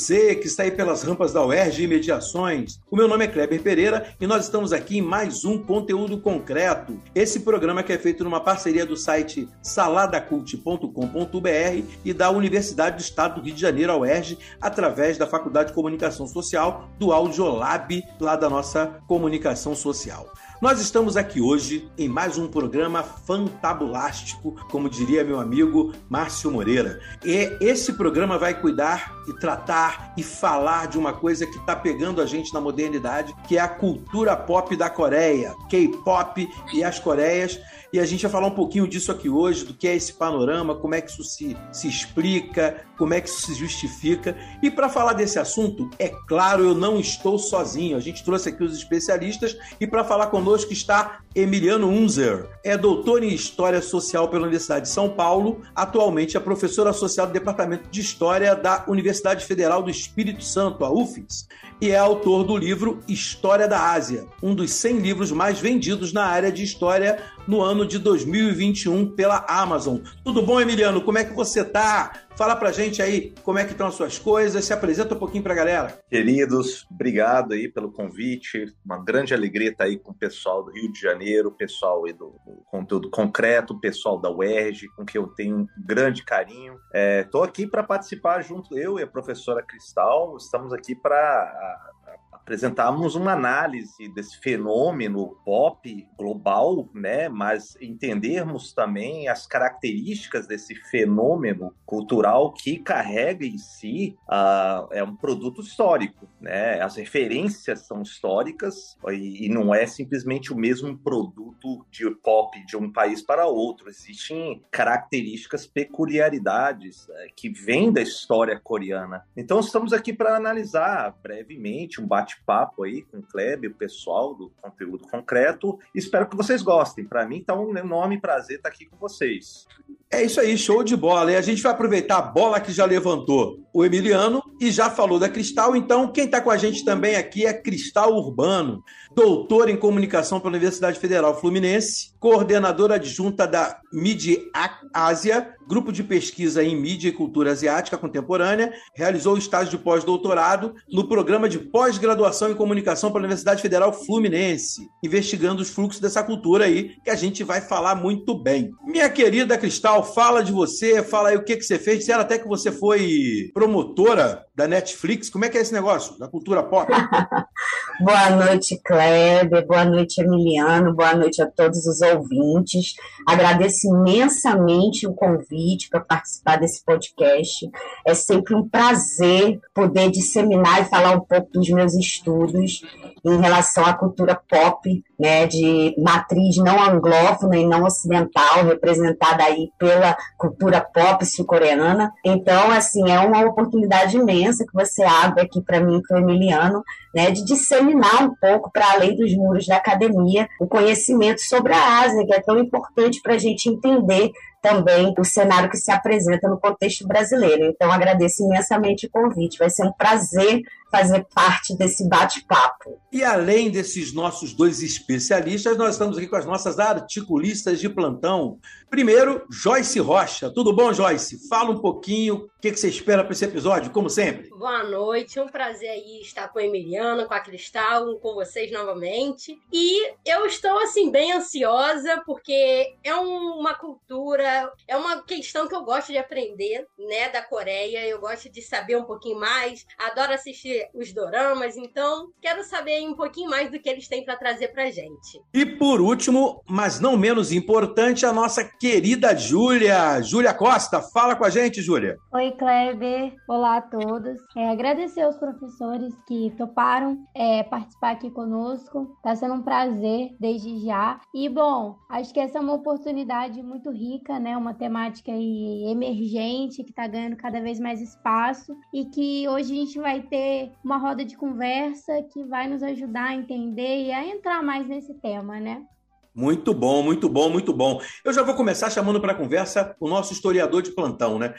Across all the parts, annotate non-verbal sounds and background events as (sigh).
Olá, que está aí pelas rampas da UERJ e Mediações. O meu nome é Kleber Pereira e nós estamos aqui em mais um conteúdo concreto. Esse programa que é feito numa parceria do site saladacult.com.br e da Universidade do Estado do Rio de Janeiro, a UERJ, através da Faculdade de Comunicação Social do Audiolab, lá da nossa comunicação social. Nós estamos aqui hoje em mais um programa fantabulástico, como diria meu amigo Márcio Moreira. E esse programa vai cuidar e tratar e falar de uma coisa que está pegando a gente na modernidade, que é a cultura pop da Coreia, K-pop e as Coreias. E a gente vai falar um pouquinho disso aqui hoje, do que é esse panorama, como é que isso se, se explica, como é que isso se justifica. E para falar desse assunto, é claro, eu não estou sozinho. A gente trouxe aqui os especialistas e para falar conosco está Emiliano Unzer. É doutor em História Social pela Universidade de São Paulo, atualmente é professor associado do Departamento de História da Universidade Federal do Espírito Santo, a UFES, e é autor do livro História da Ásia, um dos 100 livros mais vendidos na área de história no ano de 2021 pela Amazon. Tudo bom, Emiliano? Como é que você tá? Fala pra gente aí como é que estão as suas coisas, se apresenta um pouquinho pra galera. Queridos, obrigado aí pelo convite. Uma grande alegria estar aí com o pessoal do Rio de Janeiro, o pessoal aí do, do conteúdo concreto, o pessoal da UERJ, com quem eu tenho um grande carinho. Estou aqui para participar junto, eu e a professora Cristal, estamos aqui para apresentarmos uma análise desse fenômeno pop global, né? Mas entendermos também as características desse fenômeno cultural que carrega em si uh, é um produto histórico, né? As referências são históricas e, e não é simplesmente o mesmo produto de pop de um país para outro. Existem características, peculiaridades né, que vêm da história coreana. Então estamos aqui para analisar brevemente um bate-papo aí com o Kleber, o pessoal do conteúdo concreto. Espero que vocês gostem. Para mim tá um enorme prazer estar aqui com vocês. É isso aí, show de bola. E a gente vai aproveitar a bola que já levantou o Emiliano e já falou da Cristal. Então, quem está com a gente também aqui é Cristal Urbano, doutor em comunicação pela Universidade Federal Fluminense, coordenadora adjunta da Mídia Ásia, grupo de pesquisa em mídia e cultura asiática contemporânea, realizou estágio de pós-doutorado no programa de pós-graduação em comunicação pela Universidade Federal Fluminense, investigando os fluxos dessa cultura aí, que a gente vai falar muito bem. Minha querida Cristal, fala de você, fala aí o que, que você fez. Disseram até que você foi promotora da Netflix. Como é que é esse negócio da cultura pop? (laughs) boa noite, Kleber. Boa noite, Emiliano. Boa noite a todos os ouvintes. Agradeço imensamente o convite para participar desse podcast. É sempre um prazer poder disseminar e falar um pouco dos meus estudos em relação à cultura pop, né, de matriz não anglófona e não ocidental, representada aí pela cultura pop sul-coreana. Então, assim, é uma oportunidade imensa que você abre aqui para mim, para o Emiliano, né, de disseminar um pouco para além dos muros da academia o conhecimento sobre a Ásia, que é tão importante para a gente entender também o cenário que se apresenta no contexto brasileiro. Então, agradeço imensamente o convite. Vai ser um prazer fazer parte desse bate-papo. E além desses nossos dois especialistas, nós estamos aqui com as nossas articulistas de plantão. Primeiro, Joyce Rocha. Tudo bom, Joyce? Fala um pouquinho o que você espera para esse episódio, como sempre. Boa noite, é um prazer aí estar com a Emiliano, com a Cristal, com vocês novamente. E eu estou, assim, bem ansiosa, porque é uma cultura, é uma questão que eu gosto de aprender, né, da Coreia. Eu gosto de saber um pouquinho mais, adoro assistir os doramas, então quero saber um pouquinho mais do que eles têm para trazer pra gente. E por último, mas não menos importante, a nossa querida Júlia. Júlia Costa, fala com a gente, Júlia. Oi, Kleber. Olá a todos. É, agradecer aos professores que toparam é, participar aqui conosco. Está sendo um prazer desde já. E, bom, acho que essa é uma oportunidade muito rica, né? Uma temática emergente que está ganhando cada vez mais espaço e que hoje a gente vai ter uma roda de conversa que vai nos ajudar a entender e a entrar mais nesse tema, né? Muito bom, muito bom, muito bom. Eu já vou começar chamando para a conversa o nosso historiador de plantão, né?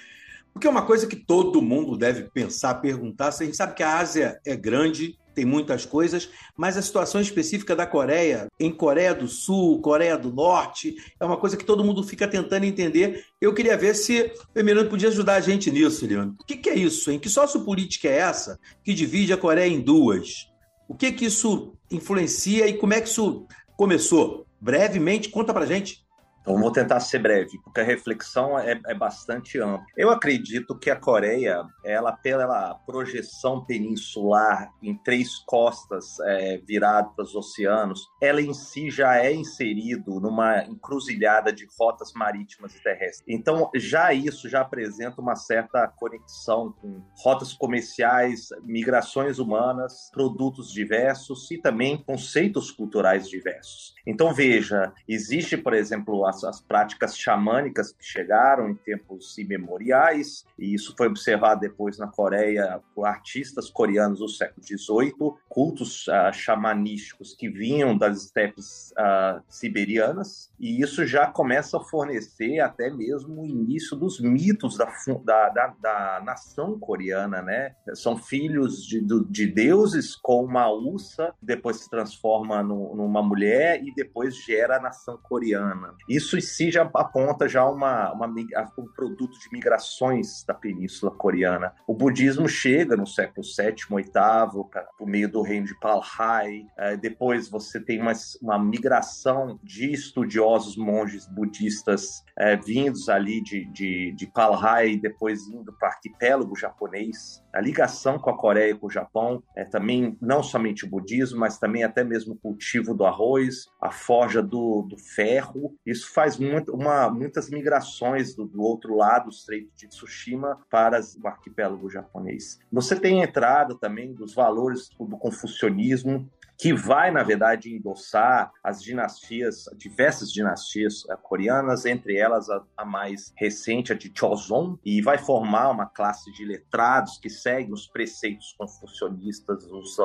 Porque é uma coisa que todo mundo deve pensar, perguntar. A gente sabe que a Ásia é grande, tem muitas coisas, mas a situação específica da Coreia, em Coreia do Sul, Coreia do Norte, é uma coisa que todo mundo fica tentando entender. Eu queria ver se o Emiliano podia ajudar a gente nisso, Leandro. O que, que é isso, hein? Que sociopolítica é essa que divide a Coreia em duas? O que que isso influencia e como é que isso começou? Brevemente, conta pra gente. Então, vou tentar ser breve, porque a reflexão é, é, bastante ampla. Eu acredito que a Coreia, ela pela projeção peninsular em três costas é, virado para os oceanos, ela em si já é inserido numa encruzilhada de rotas marítimas e terrestres. Então, já isso já apresenta uma certa conexão com rotas comerciais, migrações humanas, produtos diversos e também conceitos culturais diversos. Então, veja, existe, por exemplo, as, as práticas xamânicas que chegaram em tempos imemoriais, e isso foi observado depois na Coreia por artistas coreanos do século XVIII, cultos uh, xamanísticos que vinham das estepes uh, siberianas, e isso já começa a fornecer até mesmo o início dos mitos da, da, da, da nação coreana, né? São filhos de, de deuses com uma ursa, depois se transforma no, numa mulher e depois gera a nação coreana. Isso em si já aponta já uma, uma, um produto de migrações da Península Coreana. O budismo chega no século VII, VIII, por meio do reino de Palhai. É, depois você tem uma, uma migração de estudiosos monges budistas é, vindos ali de, de, de depois indo para o arquipélago japonês. A ligação com a Coreia e com o Japão é também não somente o budismo, mas também até mesmo o cultivo do arroz, a forja do, do ferro. Isso faz muito, uma, muitas migrações do, do, outro lado, do Estreito de Tsushima, para o arquipélago japonês. Você tem a entrada também dos valores do confucionismo, que vai, na verdade, endossar as dinastias, diversas dinastias eh, coreanas, entre elas a, a, mais recente, a de Choson, e vai formar uma classe de letrados que seguem os preceitos confucionistas, os,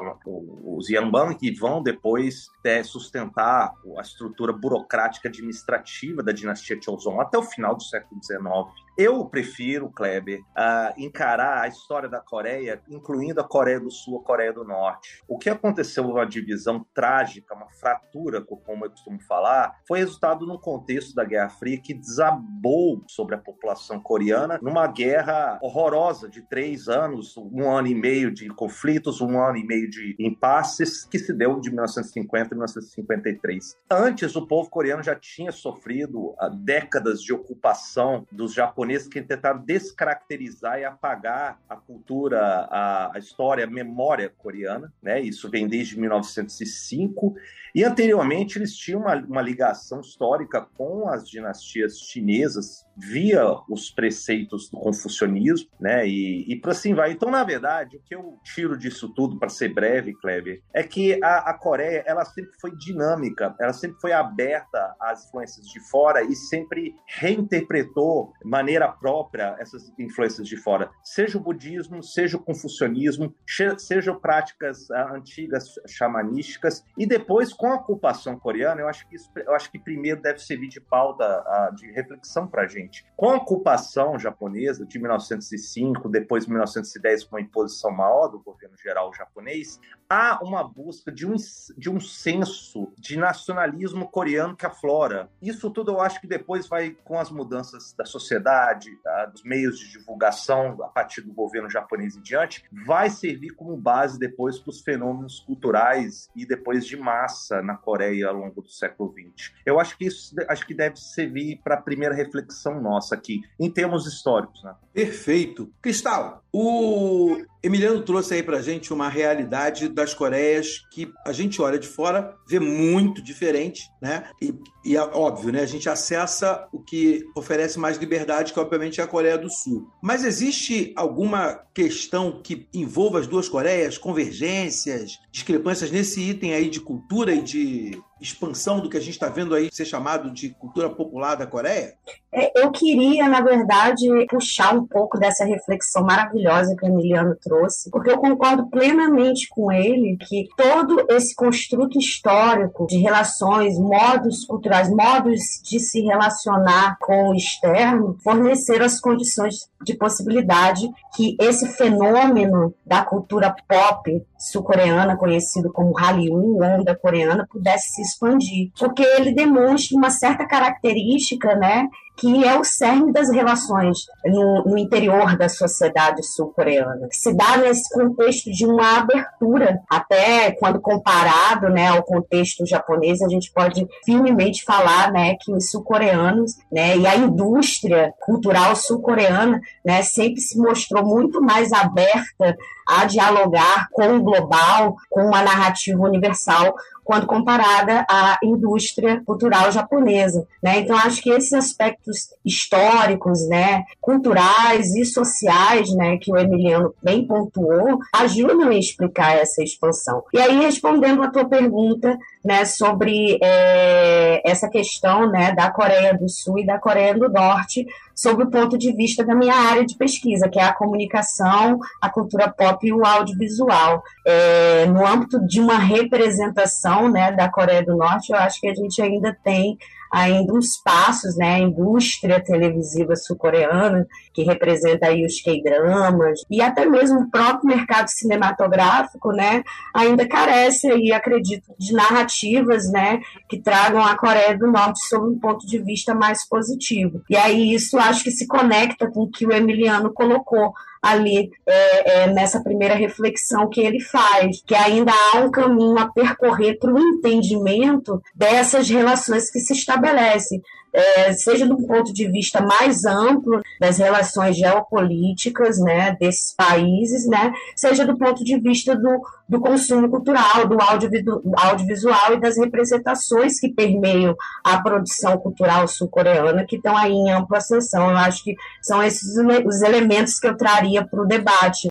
os Yanban, que vão depois é, sustentar a estrutura burocrática administrativa da dinastia Choson até o final do século XIX. Eu prefiro, Kleber, uh, encarar a história da Coreia, incluindo a Coreia do Sul, a Coreia do Norte. O que aconteceu uma divisão trágica, uma fratura, como eu costumo falar, foi resultado num contexto da Guerra Fria que desabou sobre a população coreana numa guerra horrorosa de três anos, um ano e meio de conflitos, um ano e meio de impasses, que se deu de 1950 a 1953. Antes, o povo coreano já tinha sofrido uh, décadas de ocupação dos japoneses japoneses que tentaram descaracterizar e apagar a cultura, a, a história, a memória coreana. Né? Isso vem desde 1905 e anteriormente eles tinham uma, uma ligação histórica com as dinastias chinesas via os preceitos do confucionismo, né? E, e por assim vai. Então, na verdade, o que eu tiro disso tudo, para ser breve, Kleber, é que a, a, Coreia ela sempre foi dinâmica, ela sempre foi aberta às influências de fora e sempre reinterpretou maneira própria essas influências de fora, seja o budismo, seja o confucionismo, sejam práticas uh, antigas xamanísticas e depois com a ocupação coreana, eu acho que isso, eu acho que primeiro deve servir de pauta uh, de reflexão para a gente gente. Com a ocupação japonesa de 1905, depois 1910 com a imposição maior do governo geral japonês, há uma busca de um, de um senso de nacionalismo coreano que aflora. Isso tudo eu acho que depois vai com as mudanças da sociedade, tá, dos meios de divulgação a partir do governo japonês em diante, vai servir como base depois para os fenômenos culturais e depois de massa na Coreia ao longo do século XX. Eu acho que isso acho que deve servir para a primeira reflexão nossa aqui, em termos históricos. Né? Perfeito. Cristal, o Emiliano trouxe aí para gente uma realidade das Coreias que a gente olha de fora, vê muito diferente, né? E, e é óbvio, né? A gente acessa o que oferece mais liberdade, que obviamente é a Coreia do Sul. Mas existe alguma questão que envolva as duas Coreias, convergências, discrepâncias nesse item aí de cultura e de expansão do que a gente está vendo aí ser chamado de cultura popular da Coreia? É, eu queria, na verdade, puxar um pouco dessa reflexão maravilhosa que o Emiliano trouxe, porque eu concordo plenamente com ele que todo esse construto histórico de relações, modos culturais, modos de se relacionar com o externo, forneceram as condições de possibilidade que esse fenômeno da cultura pop sul-coreana, conhecido como Hallyu, onda coreana, pudesse se expandir, porque ele demonstra uma certa característica, né, que é o cerne das relações no, no interior da sociedade sul-coreana, que se dá nesse contexto de uma abertura, até quando comparado né, ao contexto japonês, a gente pode firmemente falar né, que os sul-coreanos né, e a indústria cultural sul-coreana né, sempre se mostrou muito mais aberta a dialogar com o global, com uma narrativa universal, quando comparada à indústria cultural japonesa. Né? Então, acho que esses aspectos históricos, né, culturais e sociais, né, que o Emiliano bem pontuou, ajudam a explicar essa expansão. E aí, respondendo a tua pergunta né, sobre é, essa questão né, da Coreia do Sul e da Coreia do Norte, sob o ponto de vista da minha área de pesquisa, que é a comunicação, a cultura pop e o audiovisual. É, no âmbito de uma representação né, da Coreia do Norte, eu acho que a gente ainda tem ainda uns passos, né, a indústria televisiva sul-coreana, que representa aí os K-dramas, e até mesmo o próprio mercado cinematográfico, né, ainda carece aí, acredito, de narrativas, né, que tragam a Coreia do Norte sob um ponto de vista mais positivo. E aí isso acho que se conecta com o que o Emiliano colocou, ali é, é, nessa primeira reflexão que ele faz, que ainda há um caminho a percorrer para o entendimento dessas relações que se estabelecem é, seja do ponto de vista mais amplo das relações geopolíticas né, desses países, né, seja do ponto de vista do, do consumo cultural, do audiovisual e das representações que permeiam a produção cultural sul-coreana, que estão aí em ampla ascensão. Eu acho que são esses os elementos que eu traria para o debate.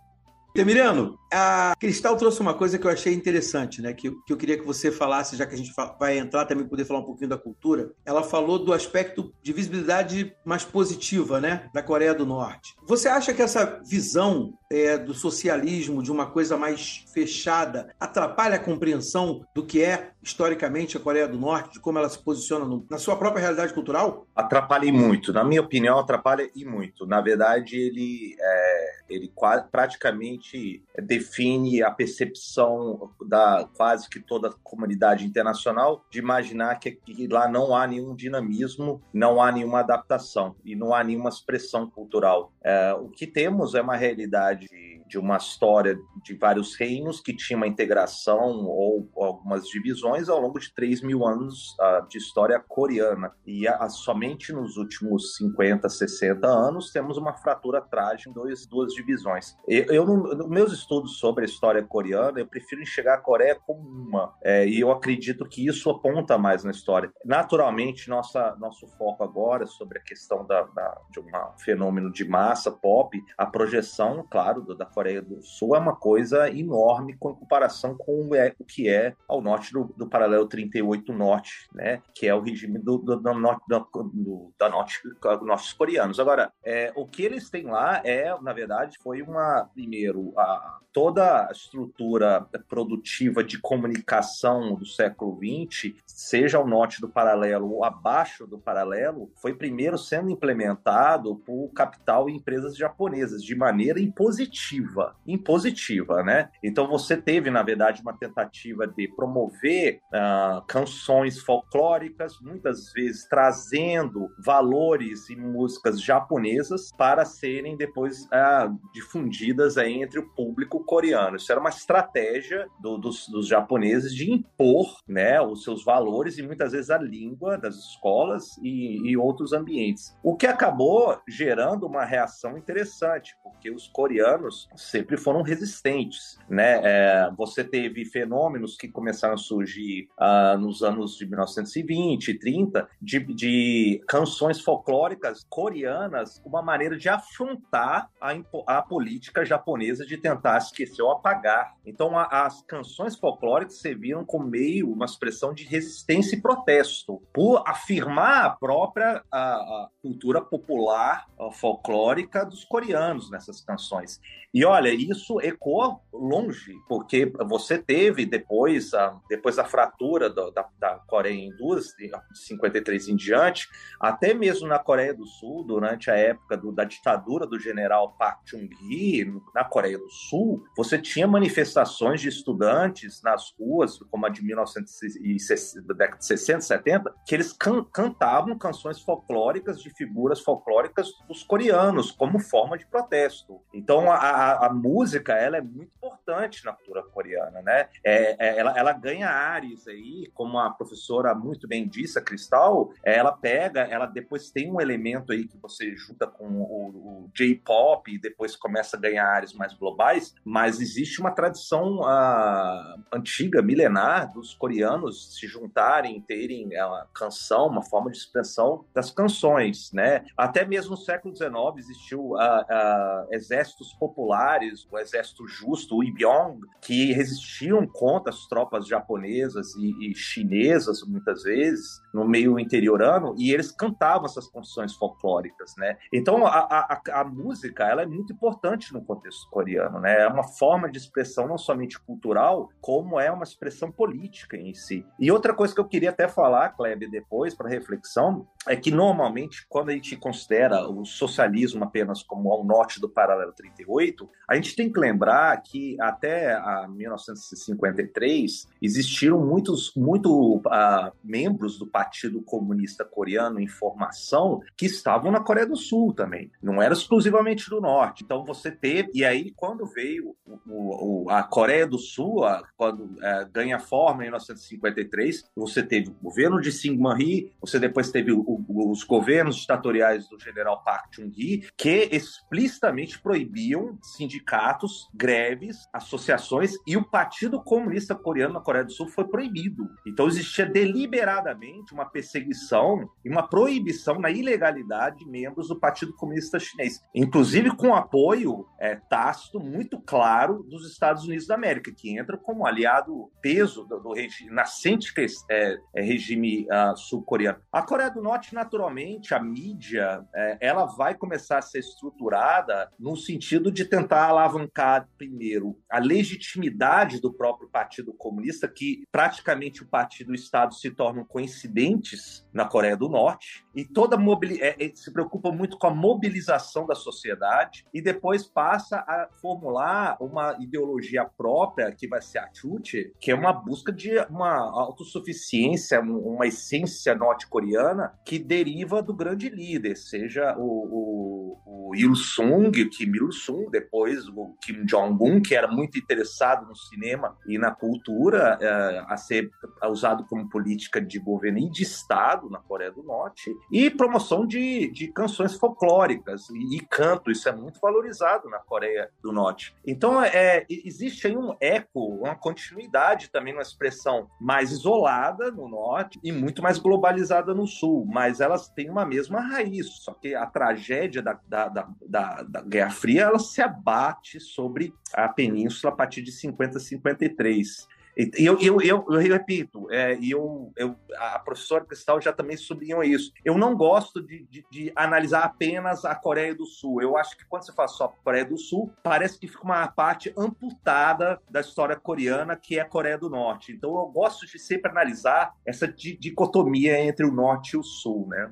Emiliano, a Cristal trouxe uma coisa que eu achei interessante, né? Que, que eu queria que você falasse, já que a gente vai entrar também poder falar um pouquinho da cultura. Ela falou do aspecto de visibilidade mais positiva, né? Da Coreia do Norte. Você acha que essa visão é, do socialismo, de uma coisa mais fechada, atrapalha a compreensão do que é historicamente a Coreia do Norte, de como ela se posiciona no, na sua própria realidade cultural? Atrapalha e muito. Na minha opinião, atrapalha e muito. Na verdade, ele, é, ele praticamente define a percepção da quase que toda a comunidade internacional de imaginar que, que lá não há nenhum dinamismo, não há nenhuma adaptação e não há nenhuma expressão cultural. É, o que temos é uma realidade crazy de uma história de vários reinos que tinha uma integração ou algumas divisões ao longo de 3 mil anos uh, de história coreana. E a, a, somente nos últimos 50, 60 anos temos uma fratura trágica em dois, duas divisões. Eu, eu meus estudos sobre a história coreana, eu prefiro enxergar a Coreia como uma. É, e eu acredito que isso aponta mais na história. Naturalmente, nossa, nosso foco agora sobre a questão da, da de um fenômeno de massa pop, a projeção, claro, da Coreia do Sul é uma coisa enorme com comparação com o é, que é ao norte do, do paralelo 38 norte, né? Que é o regime do, do, do norte do, da norte nossos coreanos. Agora, é, o que eles têm lá é, na verdade, foi uma primeiro a, toda a estrutura produtiva de comunicação do século XX, seja ao norte do paralelo ou abaixo do paralelo, foi primeiro sendo implementado por capital e empresas japonesas de maneira impositiva, impositiva, né? Então você teve, na verdade, uma tentativa de promover uh, canções folclóricas, muitas vezes trazendo valores e músicas japonesas para serem depois uh, difundidas aí entre o público coreano. Isso era uma estratégia do, dos, dos, japoneses de impor né, os seus valores e muitas vezes a língua das escolas e, e outros ambientes. O que acabou gerando uma reação interessante, porque os coreanos sempre foram resistentes. Né? É, você teve fenômenos que começaram a surgir uh, nos anos de 1920 e 30 de, de canções folclóricas coreanas, uma maneira de afrontar a, a política japonesa de tentar esquecer ou apagar. Então, a, as canções folclóricas serviram como meio, uma expressão de resistência e protesto, por afirmar a própria a, a cultura popular folclórica dos coreanos nessas canções. E olha, isso ecoa longe, porque você teve depois, depois da fratura da, da Coreia em duas, de 53 em diante, até mesmo na Coreia do Sul, durante a época do, da ditadura do general Park Chung-hee, na Coreia do Sul, você tinha manifestações de estudantes nas ruas, como a de 1960, década de 60, 70, que eles can cantavam canções folclóricas de figuras folclóricas dos coreanos, como forma de protesto. Então, a, a, música ela é muito importante na cultura coreana, né? É, é, ela, ela ganha ares aí, como a professora muito bem disse, a Cristal, ela pega, ela depois tem um elemento aí que você junta com o, o J-pop e depois começa a ganhar ares mais globais, mas existe uma tradição uh, antiga, milenar, dos coreanos se juntarem, terem uma canção, uma forma de expressão das canções, né? Até mesmo no século XIX existiu uh, exércitos populares populares, o exército justo, o Ibyong, que resistiam contra as tropas japonesas e, e chinesas, muitas vezes, no meio interiorano, e eles cantavam essas canções folclóricas, né? Então, a, a, a, música, ela é muito importante no contexto coreano, né? É uma forma de expressão não somente cultural, como é uma expressão política em si. E outra coisa que eu queria até falar, Kleber, depois, para reflexão, é que normalmente, quando a gente considera o socialismo apenas como ao norte do paralelo 38, a gente tem que lembrar que até a 1953 existiram muitos muito, uh, membros do Partido Comunista Coreano em formação que estavam na Coreia do Sul também. Não era exclusivamente do Norte. Então você teve. E aí, quando veio o, o, a Coreia do Sul, a, quando uh, ganha forma em 1953, você teve o governo de Syngman-rhee, você depois teve o, os governos ditatoriais do general Park Chung-hee, que explicitamente proibiam sindicatos, greves, associações e o Partido Comunista Coreano na Coreia do Sul foi proibido. Então existia deliberadamente uma perseguição e uma proibição na ilegalidade de membros do Partido Comunista Chinês, inclusive com apoio é, tácito muito claro dos Estados Unidos da América, que entra como aliado peso do, do nascente é, é, regime uh, sul-coreano. A Coreia do Norte, naturalmente, a mídia, é, ela vai começar a ser estruturada no sentido de tentar tentar alavancar, primeiro, a legitimidade do próprio Partido Comunista, que praticamente o partido e o Estado se tornam coincidentes na Coreia do Norte, e toda mobili é, é, se preocupa muito com a mobilização da sociedade, e depois passa a formular uma ideologia própria, que vai ser a Chuche, que é uma busca de uma autossuficiência, uma essência norte-coreana que deriva do grande líder, seja o, o, o Il-sung, Kim Il-sung, depois depois o Kim Jong-un, que era muito interessado no cinema e na cultura, é, a ser usado como política de governo e de Estado na Coreia do Norte, e promoção de, de canções folclóricas e, e canto, isso é muito valorizado na Coreia do Norte. Então, é, existe aí um eco, uma continuidade também, uma expressão mais isolada no Norte e muito mais globalizada no Sul, mas elas têm uma mesma raiz, só que a tragédia da, da, da, da, Guerra Fria ela se abate sobre a península a partir de 50, 53. E eu, eu, eu, eu repito, é, eu, eu, a professora Cristal já também sublinhou isso. Eu não gosto de, de, de, analisar apenas a Coreia do Sul. Eu acho que quando você fala só Coreia do Sul, parece que fica uma parte amputada da história coreana, que é a Coreia do Norte. Então eu gosto de sempre analisar essa dicotomia entre o Norte e o Sul, né?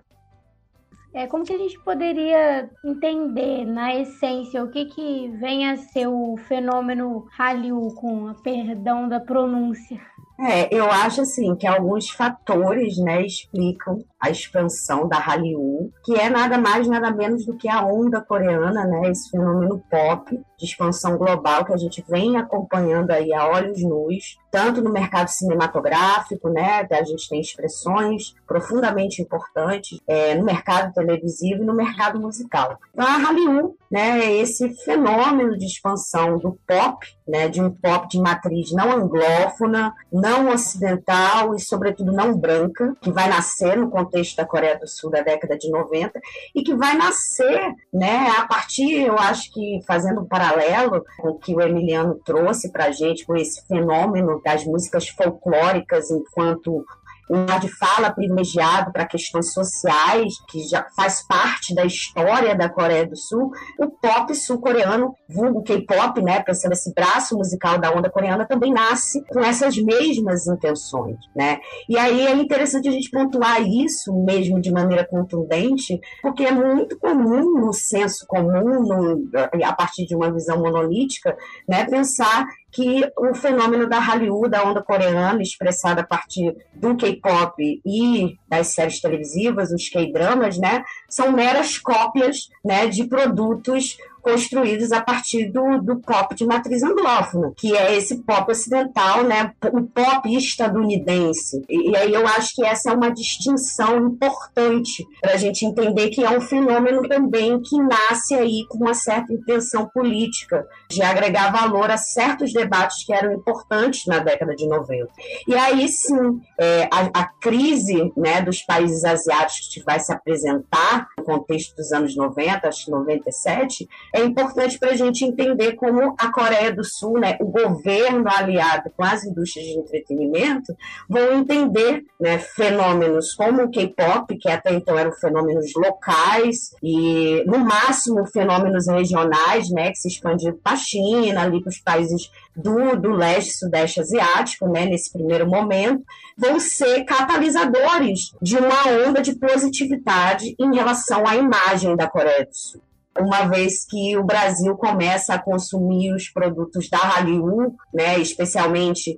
É, como que a gente poderia entender, na essência, o que, que vem a ser o fenômeno Hallyu, com a perdão da pronúncia? É, eu acho assim que alguns fatores, né, explicam a expansão da Hallyu, que é nada mais nada menos do que a onda coreana, né, esse fenômeno pop de expansão global que a gente vem acompanhando aí a olhos nus, tanto no mercado cinematográfico, né, a gente tem expressões profundamente importantes é, no mercado televisivo e no mercado musical. Então a Hallyu, né, é esse fenômeno de expansão do pop, né, de um pop de matriz não anglófona, não ocidental e sobretudo não branca, que vai nascer no contexto da Coreia do Sul da década de 90 e que vai nascer, né, a partir, eu acho que fazendo um paralelo com o que o Emiliano trouxe para a gente, com esse fenômeno das músicas folclóricas enquanto um lugar de fala privilegiado para questões sociais, que já faz parte da história da Coreia do Sul, o pop sul-coreano, vulgo K-pop, né, pensando esse braço musical da onda coreana, também nasce com essas mesmas intenções, né? E aí é interessante a gente pontuar isso mesmo de maneira contundente, porque é muito comum no senso comum, no, a partir de uma visão monolítica, né, pensar que o fenômeno da Hallyu, da onda coreana, expressada a partir do K-pop e das séries televisivas, os K-dramas, né, são meras cópias né, de produtos construídos a partir do, do pop de matriz anglófona, que é esse pop ocidental, né, o pop estadunidense. E, e aí eu acho que essa é uma distinção importante para a gente entender que é um fenômeno também que nasce aí com uma certa intenção política de agregar valor a certos debates que eram importantes na década de 90. E aí sim, é, a, a, crise né, dos países asiáticos que vai se apresentar no contexto dos anos 90, acho que 97, é importante para a gente entender como a Coreia do Sul, né, o governo aliado com as indústrias de entretenimento, vão entender né, fenômenos como o K-pop, que até então eram fenômenos locais e, no máximo, fenômenos regionais, né, que se expandiram para a China, ali para os países do, do leste sudeste asiático, né, nesse primeiro momento, vão ser catalisadores de uma onda de positividade em relação à imagem da Coreia do Sul uma vez que o Brasil começa a consumir os produtos da Hallyu, né, especialmente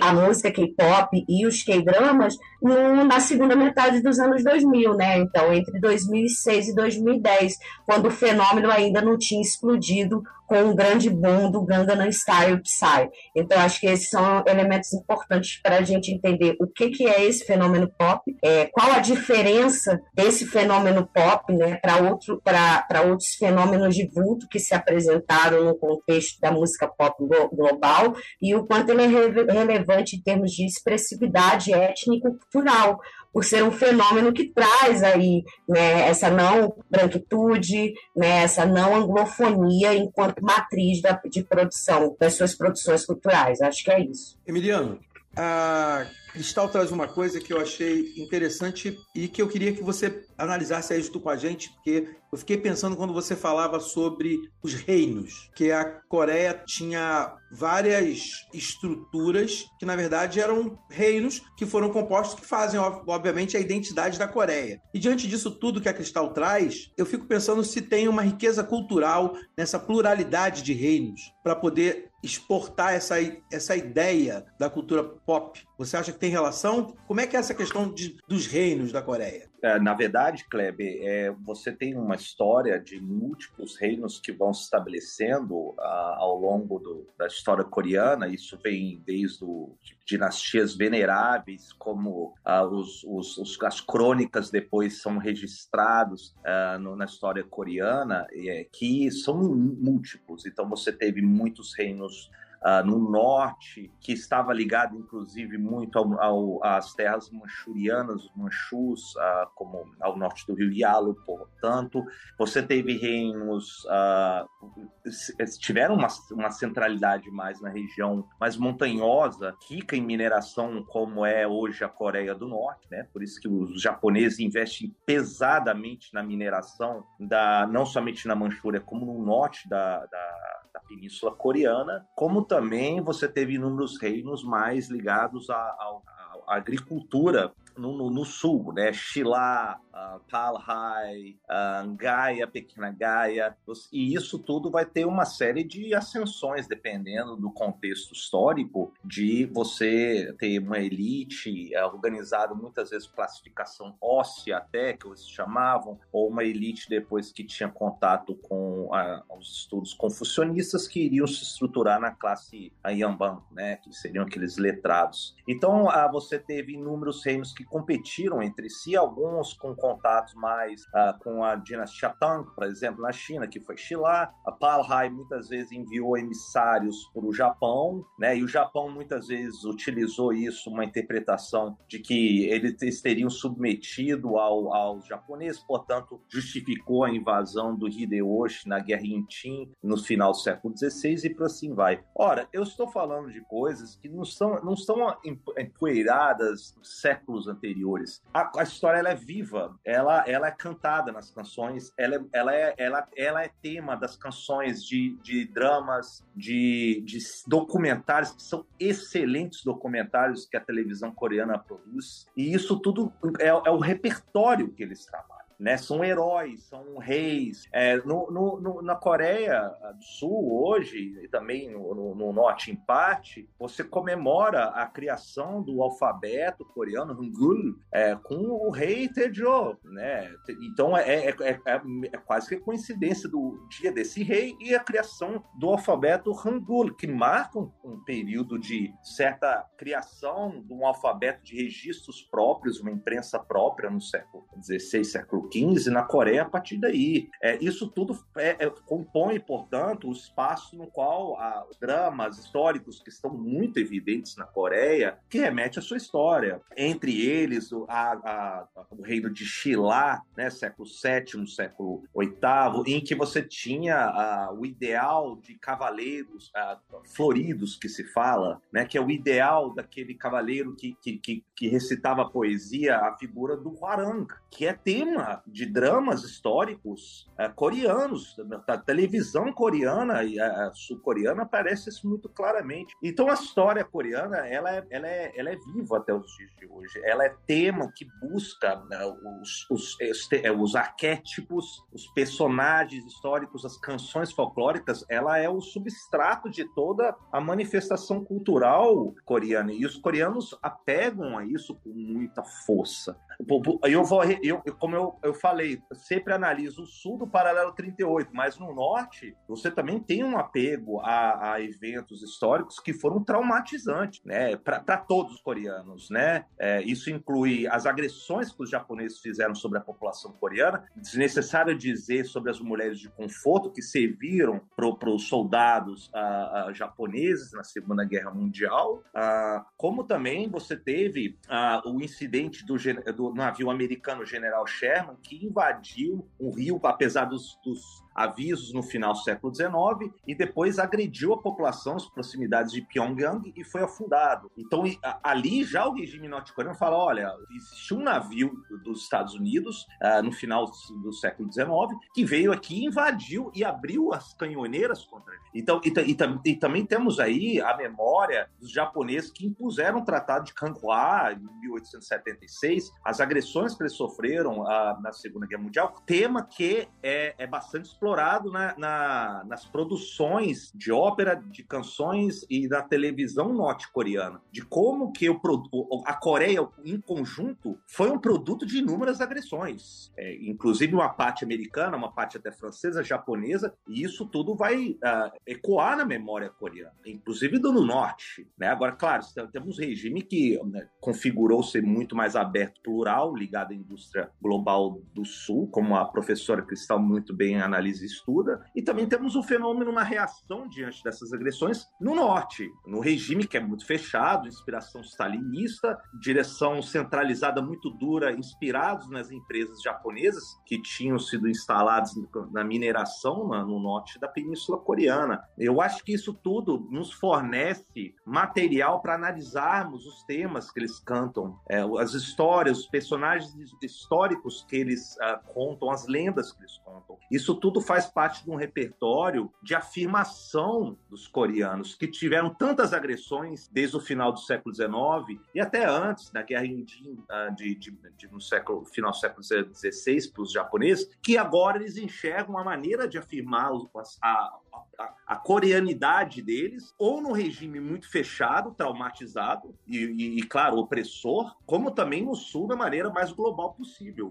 a música K-pop e os K-dramas, na segunda metade dos anos 2000, né? Então, entre 2006 e 2010, quando o fenômeno ainda não tinha explodido com o grande boom do Gangnam Style Psy. Então, acho que esses são elementos importantes para a gente entender o que, que é esse fenômeno pop, é, qual a diferença desse fenômeno pop né, para outro, outros fenômenos de vulto que se apresentaram no contexto da música pop global e o quanto ele é relevante em termos de expressividade étnico-cultural por ser um fenômeno que traz aí né, essa não branquitude, né, essa não anglofonia enquanto matriz da, de produção das suas produções culturais. Acho que é isso. Emiliano, a Cristal traz uma coisa que eu achei interessante e que eu queria que você analisasse isso com a gente, porque eu fiquei pensando quando você falava sobre os reinos, que a Coreia tinha várias estruturas que, na verdade, eram reinos que foram compostos que fazem, obviamente, a identidade da Coreia. E diante disso tudo que a Cristal traz, eu fico pensando se tem uma riqueza cultural nessa pluralidade de reinos para poder exportar essa, essa ideia da cultura pop? Você acha que tem relação? Como é que é essa questão de, dos reinos da Coreia? É, na verdade, Kleber, é, você tem uma história de múltiplos reinos que vão se estabelecendo ah, ao longo do, da história coreana. Isso vem desde o, de dinastias veneráveis, como ah, os, os, os, as crônicas depois são registrados ah, no, na história coreana, é, que são múltiplos. Então, você teve muitos reinos uh, no norte, que estava ligado, inclusive, muito ao, ao, às terras manchurianas, os manchus, uh, como ao norte do rio Yalu, portanto. Você teve reinos, tiveram uma, uma centralidade mais na região mais montanhosa, rica em mineração, como é hoje a Coreia do Norte, né? Por isso que os japoneses investem pesadamente na mineração, da, não somente na Manchúria, como no norte da, da, da Península Coreana, como também você teve inúmeros reinos mais ligados à agricultura no, no, no, sul, né? Shilá, uh, Palhai, uh, Gaia, Pequena Gaia, e isso tudo vai ter uma série de ascensões, dependendo do contexto histórico, de você ter uma elite uh, organizada, muitas vezes classificação óssea até, que eles chamavam, ou uma elite depois que tinha contato com uh, os estudos confucionistas que iriam se estruturar na classe Yamban, né? Que seriam aqueles letrados. Então, uh, você teve inúmeros reinos que que competiram entre si, alguns com contatos mais uh, com a dinastia Tang, por exemplo, na China, que foi Xilá. A Palhai muitas vezes enviou emissários para o Japão, né? E o Japão muitas vezes utilizou isso, uma interpretação de que eles teriam submetido ao, aos japoneses, portanto, justificou a invasão do Hideyoshi na Guerra Intin no final do século XVI e por assim vai. Ora, eu estou falando de coisas que não são, não são empoeiradas séculos anteriores. A, a história ela é viva, ela, ela é cantada nas canções, ela, é, ela, é, ela, ela é tema das canções de, de dramas, de, de documentários, que são excelentes documentários que a televisão coreana produz. E isso tudo é, é o repertório que eles trabalham né? São heróis, são reis. É, no, no, no, na Coreia do Sul, hoje, e também no, no, Norte, em parte, você comemora a criação do alfabeto coreano, Hangul, é, com o rei Taejo, né? Então, é, é, é, é, quase que coincidência do dia desse rei e a criação do alfabeto Hangul, que marca um, um período de certa criação de um alfabeto de registros próprios, uma imprensa própria no século XVI, século 15 na Coreia a partir daí. É, isso tudo é, é, compõe, portanto, o espaço no qual há dramas históricos que estão muito evidentes na Coreia, que remete à sua história. Entre eles, o, a, a, o reino de Shilá, né, século VII, século VIII, em que você tinha a, o ideal de cavaleiros floridos, que se fala, né, que é o ideal daquele cavaleiro que, que, que, que recitava poesia, a figura do Hwarang, que é tema de dramas históricos é, coreanos, da televisão coreana e a, sul-coreana aparece isso muito claramente. Então a história coreana ela é, ela é, ela é viva até os dias de hoje. Ela é tema que busca né, os, os, é, os arquétipos, os personagens históricos, as canções folclóricas. Ela é o substrato de toda a manifestação cultural coreana e os coreanos apegam a isso com muita força. Eu vou, eu, como eu, eu falei, sempre analiso o sul do paralelo 38, mas no norte você também tem um apego a, a eventos históricos que foram traumatizantes, né, para todos os coreanos, né? É, isso inclui as agressões que os japoneses fizeram sobre a população coreana, desnecessário dizer sobre as mulheres de conforto que serviram para os soldados uh, uh, japoneses na Segunda Guerra Mundial, uh, como também você teve o incidente do, do navio americano General Sherman que invadiu o rio, apesar dos, dos avisos no final do século XIX e depois agrediu a população nas proximidades de Pyongyang e foi afundado. Então, ali já o regime norte-coreano fala: olha, existe um navio dos Estados Unidos uh, no final do século XIX que veio aqui, invadiu e abriu as canhoneiras contra ele. Então, e, e, e, também temos aí a memória dos japoneses que impuseram o Tratado de Kanhua em 1876, as agressões que eles sofreram uh, na Segunda Guerra Mundial, tema que é, é bastante explorado na, na, nas produções de ópera, de canções e da televisão norte-coreana, de como que o, a Coreia, em conjunto, foi um produto de inúmeras agressões, é, inclusive uma parte americana, uma parte até francesa, japonesa, e isso tudo vai uh, ecoar na memória coreana, inclusive do Norte. Né? Agora, claro, temos um regime que né, configurou ser muito mais aberto, plural, ligado à indústria global do Sul, como a professora Cristal muito bem analisa e estuda. E também temos um fenômeno, uma reação diante dessas agressões no Norte, no regime que é muito fechado, inspiração stalinista, direção centralizada muito dura, inspirados nas empresas japonesas que tinham sido instaladas na mineração no norte da Península Coreana. Eu acho que isso tudo nos fornece material para analisarmos os temas que eles cantam, é, as histórias, os personagens históricos que eles uh, contam, as lendas que eles contam. Isso tudo faz parte de um repertório de afirmação dos coreanos, que tiveram tantas agressões desde o final do século XIX e até antes, na Guerra Indin, uh, de, de, de, no século, final do século XVI, para os japoneses, que agora eles enxergam a maneira de afirmar a, a, a, coreanidade deles, ou no regime muito fechado, traumatizado e, e, e, claro, opressor, como também no sul da maneira mais global possível.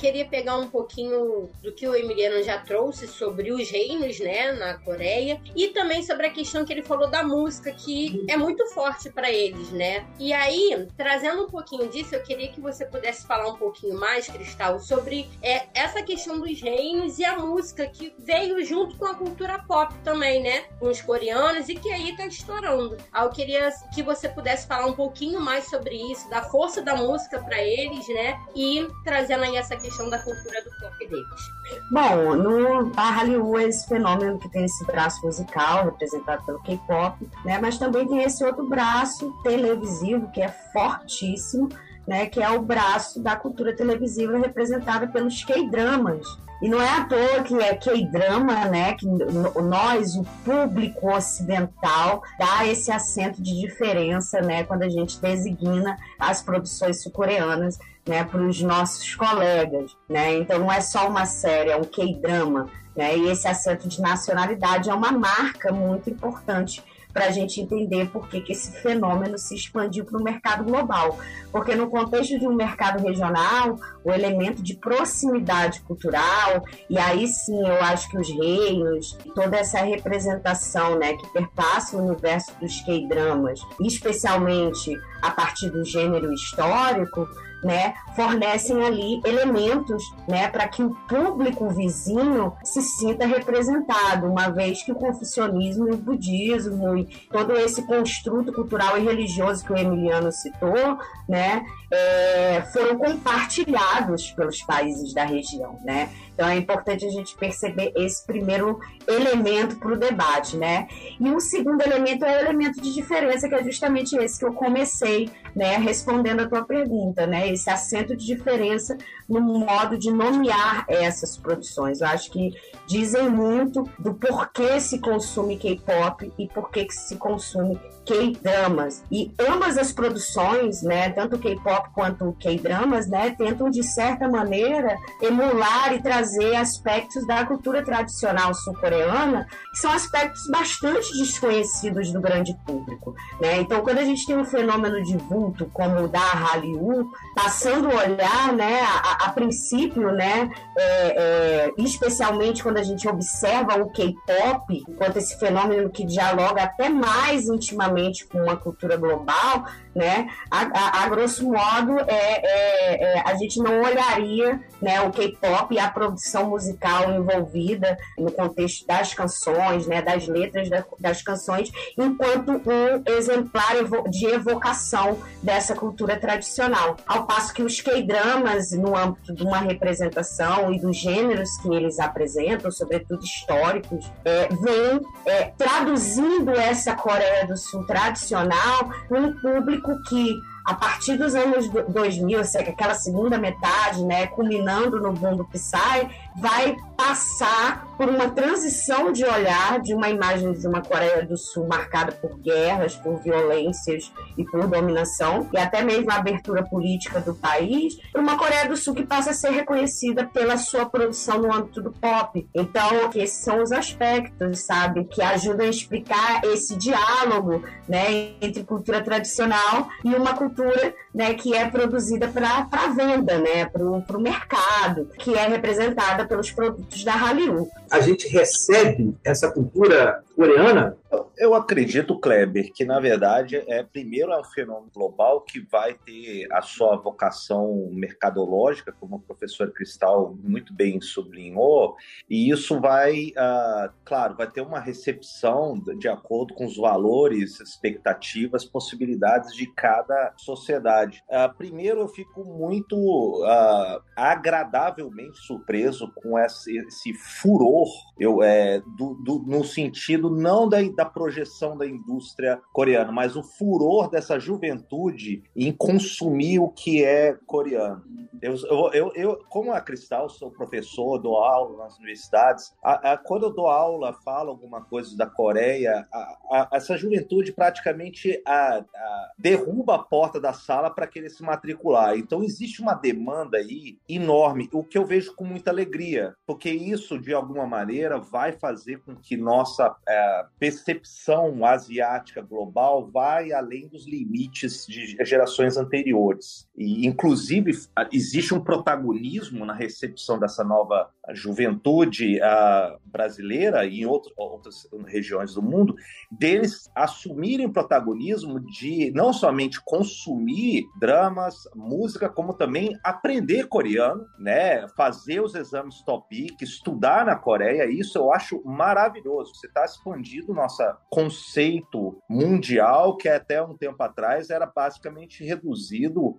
Queria pegar um pouquinho do que o Emiliano já trouxe sobre os reinos, né, na Coreia, e também sobre a questão que ele falou da música, que é muito forte para eles, né? E aí, trazendo um pouquinho disso, eu queria que você pudesse falar um pouquinho mais, Cristal, sobre é, essa questão dos reinos e a música que veio junto com a cultura pop também, né? Com os coreanos e que aí tá estourando. Aí eu queria que você pudesse falar um pouquinho mais sobre isso, da força da música para eles, né? E trazendo aí essa essa questão da cultura do pop deles? Bom, no Hallyu é esse fenômeno que tem esse braço musical representado pelo K-pop, né? Mas também tem esse outro braço televisivo que é fortíssimo, né? Que é o braço da cultura televisiva representada pelos K-dramas, e não é à toa que é K-drama, né? Que nós, o público ocidental, dá esse acento de diferença, né? Quando a gente designa as produções sul-coreanas né, para os nossos colegas. Né? Então não é só uma série, é um K-drama. Né? E esse acento de nacionalidade é uma marca muito importante para a gente entender por que, que esse fenômeno se expandiu para o mercado global. Porque no contexto de um mercado regional, o elemento de proximidade cultural, e aí sim eu acho que os reinos, toda essa representação né, que perpassa o universo dos K-dramas, especialmente a partir do gênero histórico, né, fornecem ali elementos, né, para que o público vizinho se sinta representado, uma vez que o confucionismo e o budismo e todo esse construto cultural e religioso que o Emiliano citou, né, é, foram compartilhados pelos países da região, né? Então é importante a gente perceber esse primeiro elemento para o debate, né? E o segundo elemento é o elemento de diferença, que é justamente esse que eu comecei, né, respondendo a tua pergunta, né? Esse acento de diferença no modo de nomear essas produções. Eu acho que dizem muito do porquê se consome K-pop e porquê que se consome K-dramas. E ambas as produções, né, tanto K-pop quanto K-dramas, né, tentam de certa maneira emular e trazer aspectos da cultura tradicional sul-coreana, que são aspectos bastante desconhecidos do grande público, né? Então, quando a gente tem um fenômeno de vulto como o da Hallyu, passando o olhar, né, a, a princípio, né, é, é, especialmente quando a gente observa o K-pop, enquanto esse fenômeno que dialoga até mais intimamente com uma cultura global, né? A, a, a grosso modo, é, é, é, a gente não olharia né, o K-pop e a produção musical envolvida no contexto das canções, né, das letras da, das canções, enquanto um exemplar de evocação dessa cultura tradicional. Ao passo que os K-dramas, no âmbito de uma representação e dos gêneros que eles apresentam, sobretudo históricos, é, vêm é, traduzindo essa Coreia do Sul tradicional num público que a partir dos anos 2000, aquela segunda metade, né, culminando no boom do Psy, vai passar por uma transição de olhar de uma imagem de uma Coreia do Sul marcada por guerras, por violências e por dominação, e até mesmo a abertura política do país, para uma Coreia do Sul que passa a ser reconhecida pela sua produção no âmbito do pop. Então, esses são os aspectos, sabe, que ajudam a explicar esse diálogo, né, entre cultura tradicional e uma cultura, né, que é produzida para venda, né, para o mercado, que é representada pelos produtos da Hallyu. A gente recebe essa cultura coreana eu acredito, Kleber, que na verdade é primeiro é um fenômeno global que vai ter a sua vocação mercadológica, como o professor Cristal muito bem sublinhou, e isso vai, uh, claro, vai ter uma recepção de acordo com os valores, expectativas, possibilidades de cada sociedade. Uh, primeiro, eu fico muito uh, agradavelmente surpreso com esse, esse furor, eu, é, do, do, no sentido não da, da projeção da indústria coreana, mas o furor dessa juventude em consumir o que é coreano. Eu, eu, eu, como a Cristal, sou professor, dou aula nas universidades, a, a, quando eu dou aula, falo alguma coisa da Coreia, a, essa juventude praticamente derruba a porta da sala para querer se matricular. Então existe uma demanda aí enorme, o que eu vejo com muita alegria, porque isso, de alguma maneira, vai fazer com que nossa é, percepção asiática global vai além dos limites de gerações anteriores. E, inclusive, existe um protagonismo na recepção dessa nova juventude uh, brasileira e em outro, outras regiões do mundo, deles assumirem protagonismo de não somente consumir dramas, música, como também aprender coreano, né? fazer os exames TOPIC, estudar na Coreia. Isso eu acho maravilhoso. Você está expandindo nossa conceito mundial que até um tempo atrás era basicamente reduzido,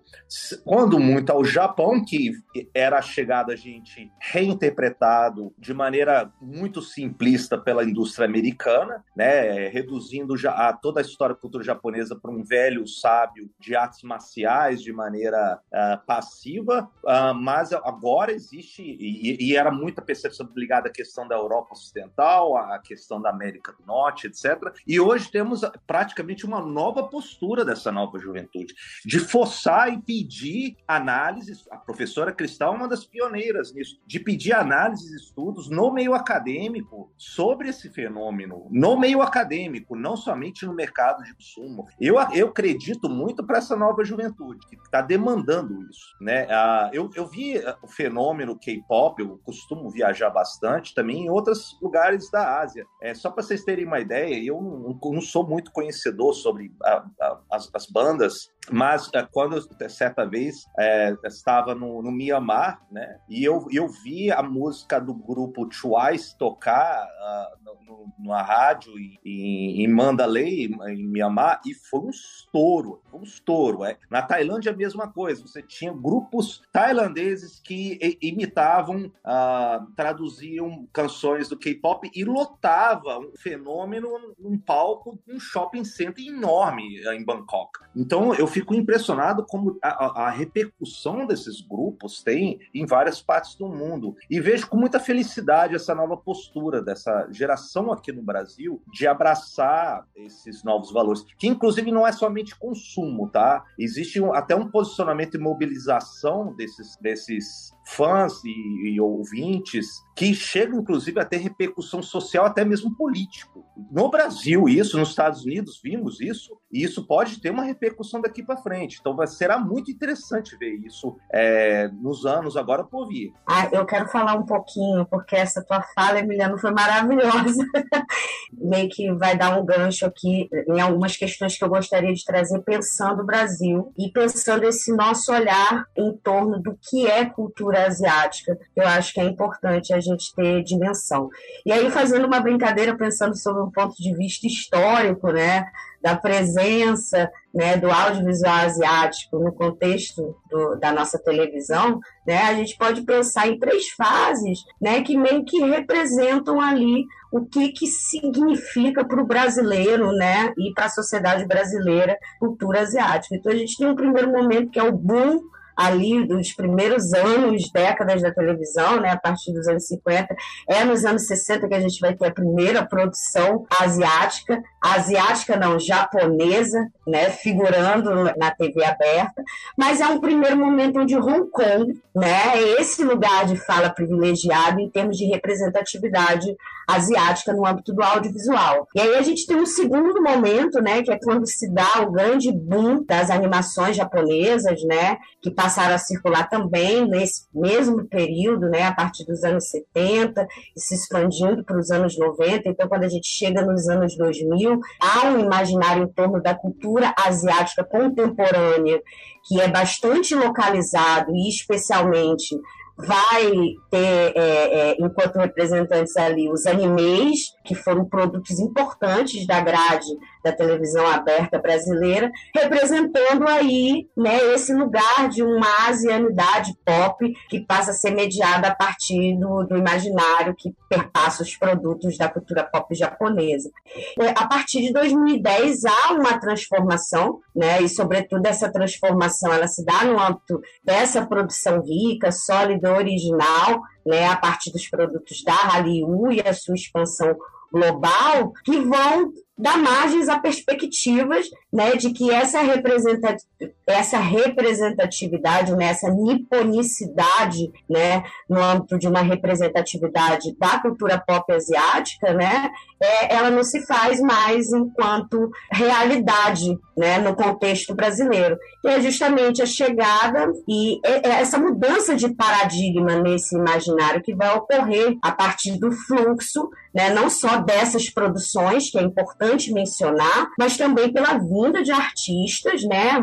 quando muito, ao Japão, que era chegada a gente reinterpretado de maneira muito simplista pela indústria americana, né, reduzindo já a toda a história cultura japonesa para um velho sábio de artes marciais de maneira uh, passiva, uh, mas agora existe, e, e, era muita percepção ligada à questão da Europa Ocidental, à questão da América do Norte, etc. E hoje temos praticamente uma nova postura dessa nova juventude, de forçar e pedir análises. A professora Cristal é uma das pioneiras nisso, de pedir análises e estudos no meio acadêmico sobre esse fenômeno, no meio acadêmico, não somente no mercado de consumo. Eu, eu acredito muito para essa nova juventude, que está demandando isso. Né? Ah, eu, eu vi o fenômeno K-pop, eu costumo viajar bastante também em outros lugares da Ásia. É, só para vocês terem uma ideia, eu não, não sou muito conhecedor sobre a, a, as, as, bandas, mas é, quando eu, certa vez é, estava no, no Mianmar, né, e eu, eu vi a música do grupo Twice tocar uh, no, numa rádio em, em Mandalay, em Mianmar, e foi um estouro, um estouro. É. Na Tailândia a mesma coisa, você tinha grupos tailandeses que imitavam, uh, traduziam canções do K-pop e lotava um fenômeno num palco de um shopping center enorme eh, em Bangkok. Então eu fico impressionado como a, a, repercussão desses grupos tem em várias partes do mundo. E vejo com muita felicidade essa nova postura dessa geração aqui no Brasil de abraçar esses novos valores, que inclusive não é somente consumo, tá? Existe um, até um posicionamento e mobilização desses, desses fãs e, e, ouvintes que chegam, inclusive, a ter repercussão social, até mesmo político. No Brasil, isso, nos Estados Unidos, vimos isso, e isso pode ter uma repercussão daqui para frente. Então, vai, será muito interessante ver isso é, nos anos agora por vir. Ah, eu quero falar um pouquinho, porque essa tua fala, Emiliano, foi maravilhosa. (laughs) Meio que vai dar um gancho aqui em algumas questões que eu gostaria de trazer, pensando o Brasil e pensando esse nosso olhar em torno do que é cultura asiática. Eu acho que é importante a gente ter dimensão. E aí, fazendo uma brincadeira, pensando sobre um ponto de vista histórico, né, da presença né, do audiovisual asiático no contexto do, da nossa televisão, né, a gente pode pensar em três fases né, que meio que representam ali o que, que significa para o brasileiro né, e para a sociedade brasileira cultura asiática. Então, a gente tem um primeiro momento que é o boom ali dos primeiros anos, décadas da televisão, né, a partir dos anos 50. É nos anos 60 que a gente vai ter a primeira produção asiática, asiática não, japonesa, né, figurando na TV aberta, mas é um primeiro momento onde Hong Kong, né, é esse lugar de fala privilegiado em termos de representatividade asiática no âmbito do audiovisual. E aí a gente tem um segundo momento, né, que é quando se dá o grande boom das animações japonesas, né, que passaram a circular também nesse mesmo período, né, a partir dos anos 70 e se expandindo para os anos 90. Então, quando a gente chega nos anos 2000, há um imaginário em torno da cultura asiática contemporânea que é bastante localizado e especialmente vai ter, é, é, enquanto representantes ali, os animes, que foram produtos importantes da grade da televisão aberta brasileira, representando aí né, esse lugar de uma asianidade pop que passa a ser mediada a partir do, do imaginário que perpassa os produtos da cultura pop japonesa. É, a partir de 2010 há uma transformação, né, e sobretudo essa transformação ela se dá no âmbito dessa produção rica, sólida, original, né, a partir dos produtos da Hallyu e a sua expansão global, que vão dar margens a perspectivas né, de que essa, essa representatividade, né, essa niponicidade né, no âmbito de uma representatividade da cultura pop asiática, né, é, ela não se faz mais enquanto realidade né, no contexto brasileiro. E é justamente a chegada e essa mudança de paradigma nesse imaginário que vai ocorrer a partir do fluxo, né, não só dessas produções, que é importante mencionar, mas também pela vinda de artistas, né,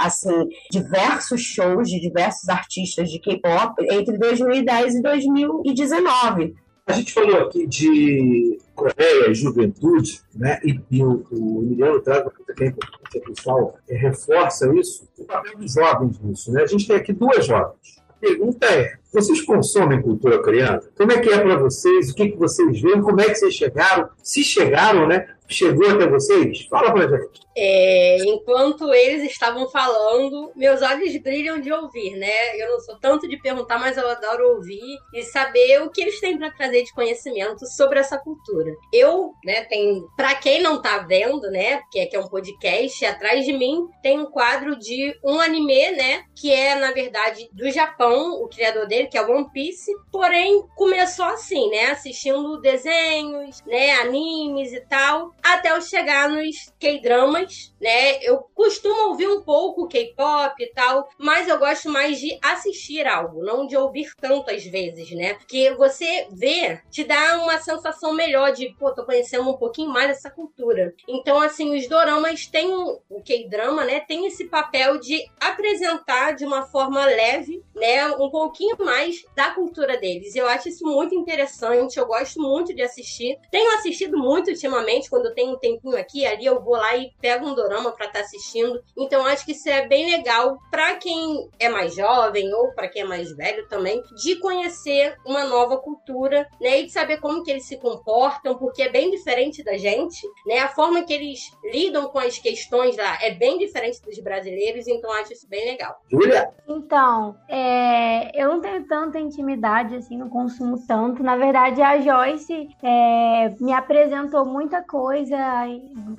assim, diversos shows de diversos artistas de K-pop entre 2010 e 2019. A gente falou aqui de Coreia, juventude, né? e, e o, o Emiliano traz uma que é importante, o pessoal é, reforça isso, o papel dos jovens nisso. Né? A gente tem aqui duas jovens. A pergunta é: vocês consomem cultura coreana? Como é que é para vocês? O que, que vocês veem? Como é que vocês chegaram? Se chegaram, né? Chegou até vocês? Fala pra gente. É, enquanto eles estavam falando, meus olhos brilham de ouvir, né? Eu não sou tanto de perguntar, mas eu adoro ouvir e saber o que eles têm para trazer de conhecimento sobre essa cultura. Eu, né, tem, para quem não tá vendo, né, porque aqui é um podcast, atrás de mim tem um quadro de um anime, né, que é na verdade do Japão, o criador dele, que é One Piece, porém começou assim, né, assistindo desenhos, né, animes e tal, até eu chegar nos K-dramas, né? Eu costumo ouvir um pouco K-pop e tal, mas eu gosto mais de assistir algo, não de ouvir tantas vezes, né? Porque você vê, te dá uma sensação melhor de, pô, tô conhecendo um pouquinho mais dessa cultura. Então, assim, os doramas têm, o K-drama, né, tem esse papel de apresentar de uma forma leve, né, um pouquinho mais da cultura deles. Eu acho isso muito interessante, eu gosto muito de assistir. Tenho assistido muito ultimamente, quando eu tenho um tempinho aqui, ali eu vou lá e pego um dorama para estar tá assistindo. Então acho que isso é bem legal para quem é mais jovem ou para quem é mais velho também, de conhecer uma nova cultura, né, e de saber como que eles se comportam, porque é bem diferente da gente, né? A forma que eles lidam com as questões lá é bem diferente dos brasileiros, então acho isso bem legal. Julia. Então, é, eu não tenho tanta intimidade assim, não consumo tanto. Na verdade, a Joyce é, me apresentou muita coisa.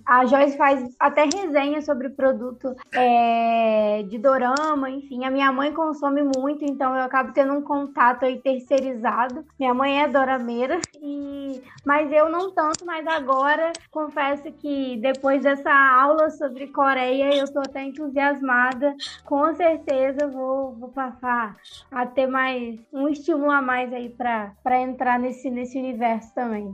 A Joyce faz até resenha sobre produto é, de dorama, enfim. A minha mãe consome muito, então eu acabo tendo um contato aí terceirizado. Minha mãe é dorameira, e... mas eu não tanto, mas agora confesso que depois dessa aula sobre Coreia, eu tô até entusiasmada. Com certeza vou, vou passar a ter mais um estímulo a mais aí para entrar nesse, nesse universo também.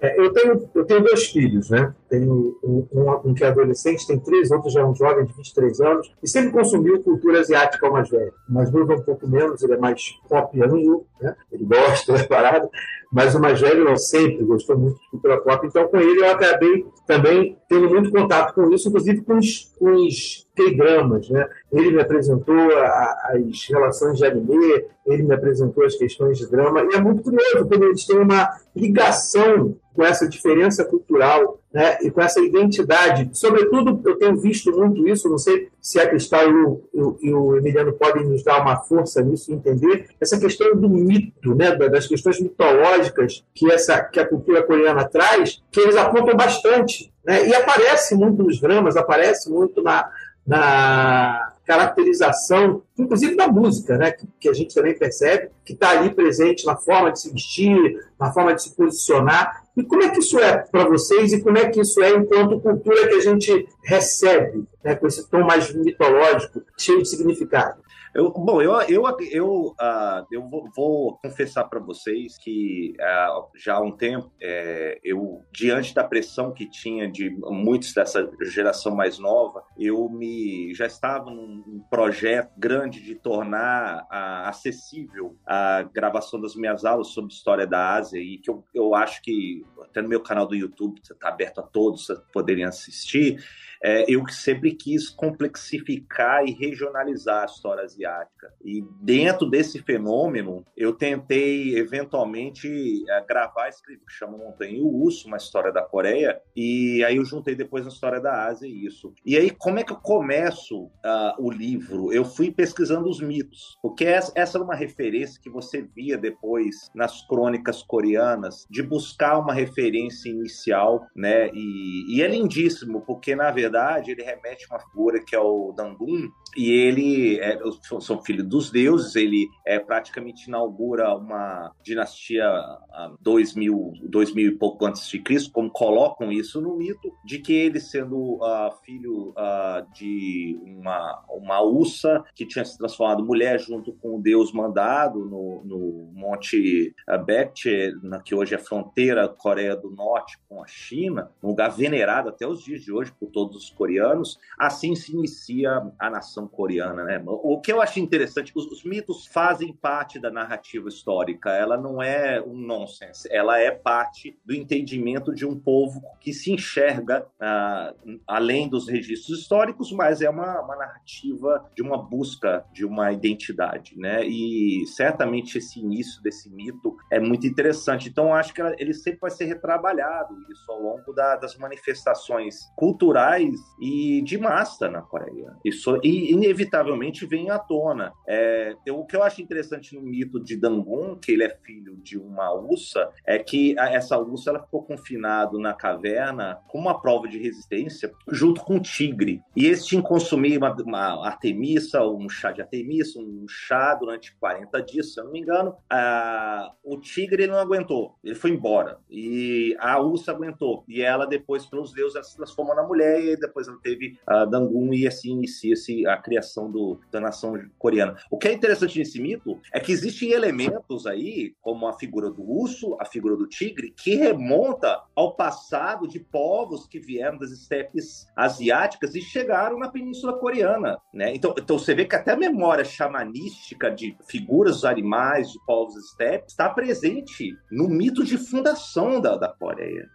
É, eu, tenho, eu tenho dois filhos, né? Tenho um, um, um, que é adolescente, tem três, outro já é um jovem de 23 anos, e sempre consumiu cultura asiática ao mais velho. O mais novo é um pouco menos, ele é mais pop né? Ele gosta (laughs) da parada, mas o mais velho não sempre gostou muito de cultura pop, então com ele eu acabei também tendo muito contato com isso, inclusive com os, com os K-dramas, né? Ele me apresentou a, as relações de anime, ele me apresentou as questões de drama, e é muito curioso, porque eles têm uma ligação com essa diferença cultural né, e com essa identidade. Sobretudo, eu tenho visto muito isso, não sei se a Cristal e o, e o Emiliano podem nos dar uma força nisso, entender essa questão do mito, né, das questões mitológicas que, essa, que a cultura coreana traz, que eles apontam bastante. Né, e aparece muito nos dramas, aparece muito na, na caracterização, inclusive da música, né, que, que a gente também percebe, que está ali presente na forma de se vestir, na forma de se posicionar. E como é que isso é para vocês e como é que isso é enquanto cultura que a gente recebe, né, com esse tom mais mitológico, cheio de significado? Eu, bom, eu, eu, eu, uh, eu vou, vou confessar para vocês que uh, já há um tempo, é, eu, diante da pressão que tinha de muitos dessa geração mais nova, eu me já estava num projeto grande de tornar uh, acessível a gravação das minhas aulas sobre história da Ásia e que eu, eu acho que até no meu canal do YouTube está aberto a todos, poderiam assistir é, eu sempre quis complexificar e regionalizar a história asiática. E dentro desse fenômeno, eu tentei eventualmente é, gravar esse livro que chama Montanha e o Urso, uma história da Coreia, e aí eu juntei depois a história da Ásia e isso. E aí, como é que eu começo uh, o livro? Eu fui pesquisando os mitos, porque essa, essa era uma referência que você via depois nas crônicas coreanas, de buscar uma referência inicial, né? E, e é lindíssimo, porque na verdade ele remete a uma figura que é o Dangun, e ele é, são filho dos deuses, ele é, praticamente inaugura uma dinastia a dois mil, dois mil e pouco antes de Cristo, como colocam isso no mito, de que ele sendo uh, filho uh, de uma, uma ursa que tinha se transformado mulher junto com o deus mandado no, no Monte Baekje, que hoje é fronteira Coreia do Norte com a China, um lugar venerado até os dias de hoje por todos os coreanos, assim se inicia a nação coreana, né? O que eu acho interessante, os, os mitos fazem parte da narrativa histórica, ela não é um nonsense, ela é parte do entendimento de um povo que se enxerga uh, além dos registros históricos, mas é uma, uma narrativa de uma busca de uma identidade, né? E certamente esse início desse mito é muito interessante. Então, acho que ele sempre vai ser retrabalhado isso ao longo da, das manifestações culturais e de massa na Coreia. Isso e inevitavelmente vem à tona. É, o que eu acho interessante no mito de Dangun, que ele é filho de uma ursa, é que a, essa ursa ela ficou confinado na caverna como uma prova de resistência junto com o tigre. E esse tinha que consumir uma, uma artemissa, um chá de artemissa, um chá durante 40 dias, se eu não me engano. Ah, o tigre ele não aguentou, ele foi embora. E a ursa aguentou. E ela depois, pelos deuses, ela se transformou na mulher e depois ela teve a Dangun e assim inicia-se a criação do, da nação coreana. O que é interessante nesse mito é que existem elementos aí, como a figura do urso, a figura do tigre, que remonta ao passado de povos que vieram das estepes asiáticas e chegaram na Península Coreana. Né? Então, então você vê que até a memória xamanística de figuras dos animais, de povos estepes, está presente no mito de fundação da, da Coreia.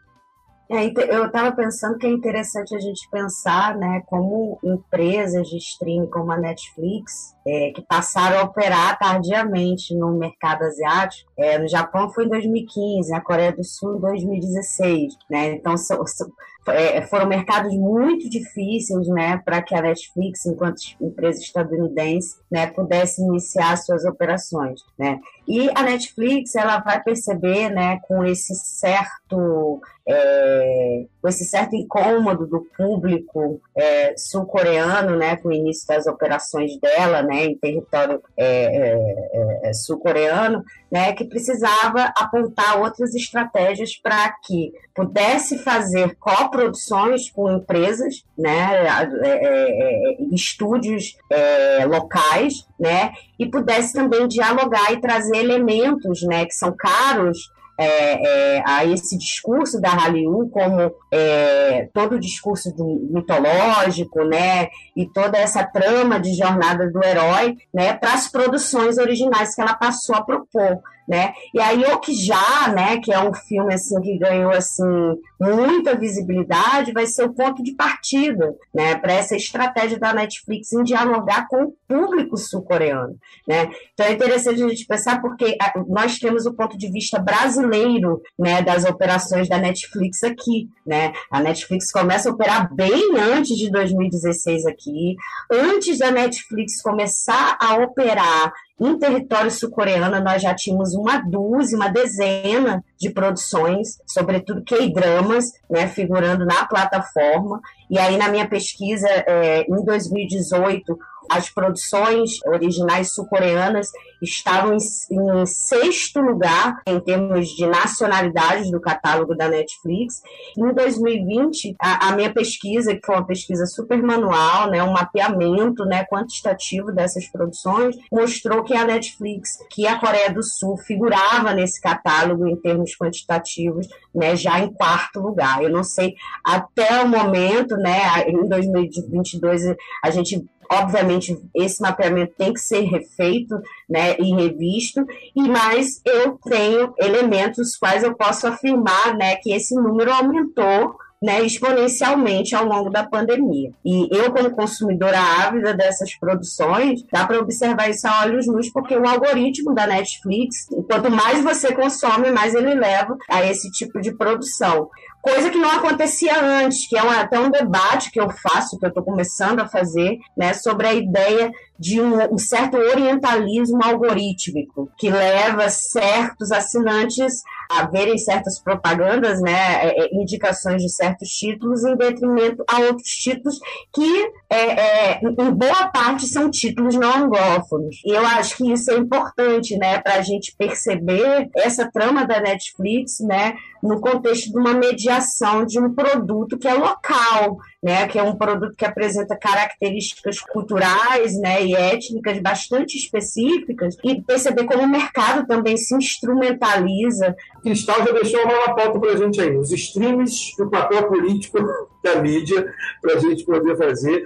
É, eu estava pensando que é interessante a gente pensar, né, como empresas de streaming como a Netflix, é, que passaram a operar tardiamente no mercado asiático. É, no Japão foi em 2015, na Coreia do Sul em 2016, né? Então são, são é, foram mercados muito difíceis, né, para que a Netflix, enquanto empresa estadunidense, né, pudesse iniciar suas operações, né. E a Netflix, ela vai perceber, né, com esse certo, é, com esse certo incômodo do público é, sul-coreano, né, com o início das operações dela, né, em território é, é, é, sul-coreano, né, que precisava apontar outras estratégias para que pudesse fazer coproduções com empresas, né, é, estúdios locais, né, e pudesse também dialogar e trazer elementos, né, que são caros é, é, a esse discurso da Hallyu como é, todo o discurso do, mitológico, né, e toda essa trama de jornada do herói, né, para as produções originais que ela passou a propor né? E aí o que já, né, que é um filme assim que ganhou assim muita visibilidade, vai ser o ponto de partida né, para essa estratégia da Netflix em dialogar com o público sul-coreano. Né? Então é interessante a gente pensar porque ah, nós temos o ponto de vista brasileiro né, das operações da Netflix aqui. Né? A Netflix começa a operar bem antes de 2016 aqui, antes da Netflix começar a operar em território sul-coreano, nós já tínhamos uma dúzia, uma dezena de produções, sobretudo K-dramas, né, figurando na plataforma. E aí, na minha pesquisa, é, em 2018, as produções originais sul-coreanas estavam em, em, sexto lugar em termos de nacionalidades do catálogo da Netflix. Em 2020, a, a, minha pesquisa, que foi uma pesquisa super manual, né, um mapeamento né, quantitativo dessas produções, mostrou que a Netflix, que a Coreia do Sul figurava nesse catálogo em termos quantitativos, né, já em quarto lugar. Eu não sei até o momento, né, em 2022 a gente Obviamente, esse mapeamento tem que ser refeito né, e revisto, e mais eu tenho elementos quais eu posso afirmar né, que esse número aumentou né, exponencialmente ao longo da pandemia. E eu, como consumidora ávida dessas produções, dá para observar isso a olhos nus, porque o algoritmo da Netflix, quanto mais você consome, mais ele leva a esse tipo de produção coisa que não acontecia antes, que é um, até um debate que eu faço, que eu estou começando a fazer, né, sobre a ideia de um, um, certo orientalismo algorítmico, que leva certos assinantes a verem certas propagandas, né, é, é, indicações de certos títulos, em detrimento a outros títulos que, é, é, em boa parte, são títulos não anglófonos. E eu acho que isso é importante né, para a gente perceber essa trama da Netflix né, no contexto de uma mediação de um produto que é local, né, que é um produto que apresenta características culturais né, e étnicas bastante específicas, e perceber como o mercado também se instrumentaliza. Cristal já deixou uma pauta para a gente aí, os streams e o papel político da mídia, para a gente poder fazer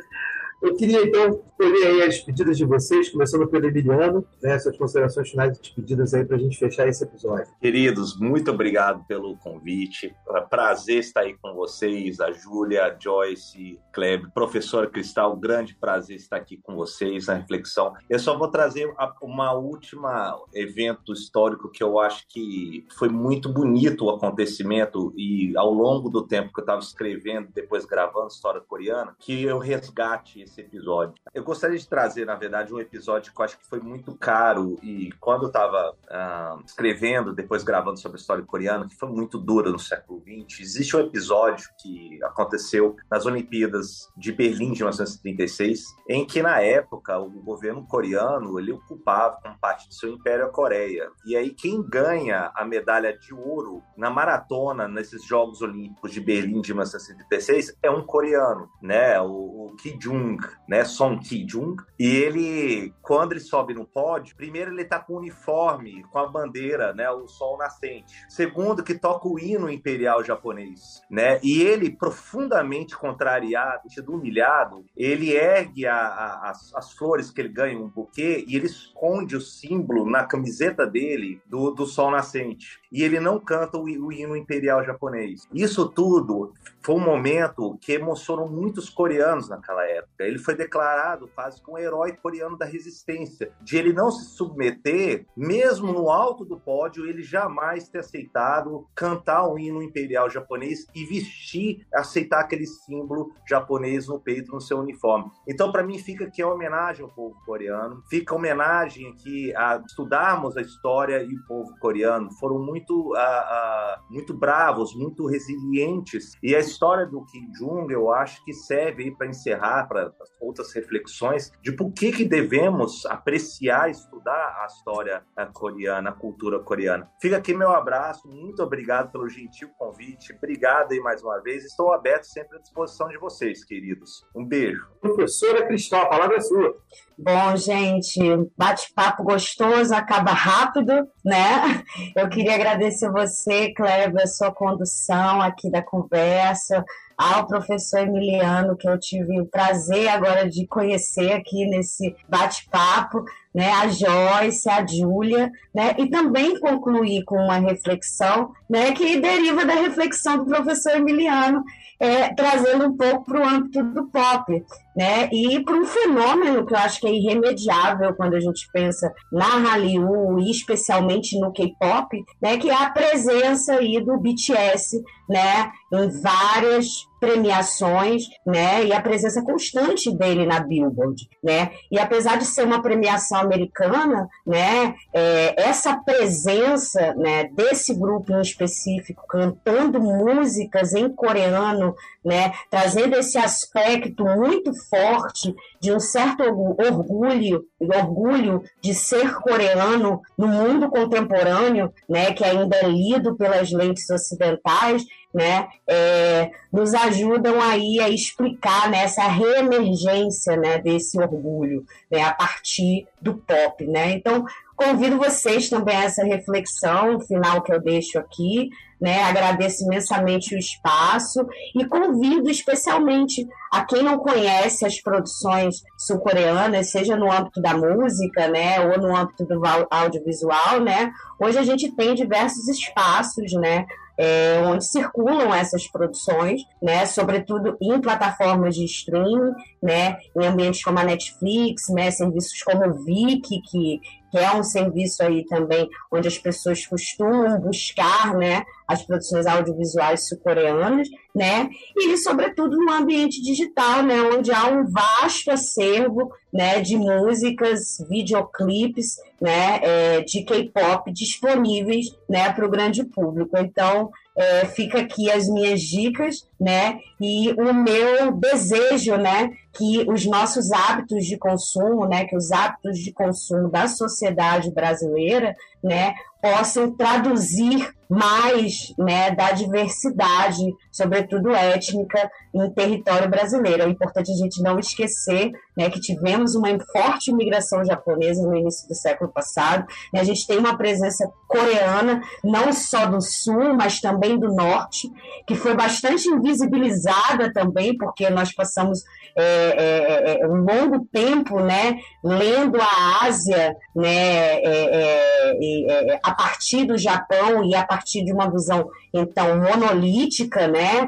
eu queria, então, colher aí as pedidas de vocês, começando pelo Emiliano, né, essas considerações finais e despedidas aí para a gente fechar esse episódio. Queridos, muito obrigado pelo convite. É prazer estar aí com vocês, a Júlia, a Joyce, Kleber, professora Cristal, grande prazer estar aqui com vocês na reflexão. Eu só vou trazer uma última evento histórico que eu acho que foi muito bonito o acontecimento e ao longo do tempo que eu estava escrevendo, depois gravando história coreana, que eu resgate esse episódio. Eu gostaria de trazer, na verdade, um episódio que eu acho que foi muito caro e quando eu estava uh, ah, escrevendo, depois gravando sobre a história coreana, que foi muito dura no século XX, existe um episódio que aconteceu nas Olimpíadas de Berlim de 1936, em que na época o governo coreano ele ocupava com parte do seu império a Coreia. E aí quem ganha a medalha de ouro na maratona nesses Jogos Olímpicos de Berlim de 1936 é um coreano, né? O, o Ki Jung, né, Song Ki-jung, e ele, quando ele sobe no pódio, primeiro ele tá com o uniforme, com a bandeira, né, o sol nascente. Segundo, que toca o hino imperial japonês, né, e ele, profundamente contrariado, sido humilhado, ele ergue a, a, as, as, flores que ele ganha, um buquê, e ele esconde o símbolo na camiseta dele do, do sol nascente. E ele não canta o, o hino imperial japonês. Isso tudo foi um momento que emocionou muitos coreanos naquela época. Ele foi declarado quase como um herói coreano da resistência, de ele não se submeter, mesmo no alto do pódio, ele jamais ter aceitado cantar o hino imperial japonês e vestir, aceitar aquele símbolo japonês no peito, no seu uniforme. Então, para mim, fica aqui a homenagem ao povo coreano, fica a homenagem aqui a estudarmos a história e o povo coreano. Foram muito, uh, uh, muito bravos, muito resilientes. E a história do Kim Jong, eu acho que serve para encerrar, para outras reflexões de por que, que devemos apreciar, estudar a história coreana, a cultura coreana. Fica aqui meu abraço, muito obrigado pelo gentil convite, obrigado aí mais uma vez, estou aberto sempre à disposição de vocês, queridos. Um beijo. Professora Cristal, a palavra é sua. Bom, gente, bate-papo gostoso, acaba rápido, né? Eu queria agradecer você, Kleber, a sua condução aqui da conversa, ao professor Emiliano, que eu tive o prazer agora de conhecer aqui nesse bate-papo, né, a Joyce, a Júlia, né, e também concluir com uma reflexão né, que deriva da reflexão do professor Emiliano, é, trazendo um pouco para o âmbito do pop, né? E para um fenômeno que eu acho que é irremediável quando a gente pensa na Hallyu e especialmente no K-pop, né? Que é a presença aí do BTS, né? Em várias premiações, né? E a presença constante dele na Billboard, né? E apesar de ser uma premiação americana, né? É, essa presença, né? Desse grupo em específico cantando músicas em coreano, né? Trazendo esse aspecto muito forte de um certo orgulho, orgulho de ser coreano no mundo contemporâneo, né? Que ainda é lido pelas lentes ocidentais né, é, nos ajudam aí a explicar né, essa reemergência né, desse orgulho né, a partir do pop. Né? Então, convido vocês também a essa reflexão final que eu deixo aqui. Né, agradeço imensamente o espaço e convido especialmente a quem não conhece as produções sul-coreanas, seja no âmbito da música, né, ou no âmbito do audiovisual, né. Hoje a gente tem diversos espaços, né, é, onde circulam essas produções, né, sobretudo em plataformas de streaming, né, em ambientes como a Netflix, né, serviços como o Viki, que, que é um serviço aí também onde as pessoas costumam buscar, né, as produções audiovisuais sul-coreanas, né, e sobretudo no ambiente digital, né, onde há um vasto acervo, né, de músicas, videoclipes, né, é, de K-pop disponíveis, né, para o grande público. Então, é, fica aqui as minhas dicas, né? E o meu desejo, né? Que os nossos hábitos de consumo, né? Que os hábitos de consumo da sociedade brasileira, né? Possam traduzir mais né, da diversidade, sobretudo étnica, em território brasileiro. É importante a gente não esquecer né, que tivemos uma forte imigração japonesa no início do século passado. Né, a gente tem uma presença coreana, não só do sul, mas também do norte, que foi bastante invisibilizada também, porque nós passamos é, é, é, é um longo tempo né, lendo a Ásia né, é, é, a partir do Japão e a partir de uma visão então monolítica, né,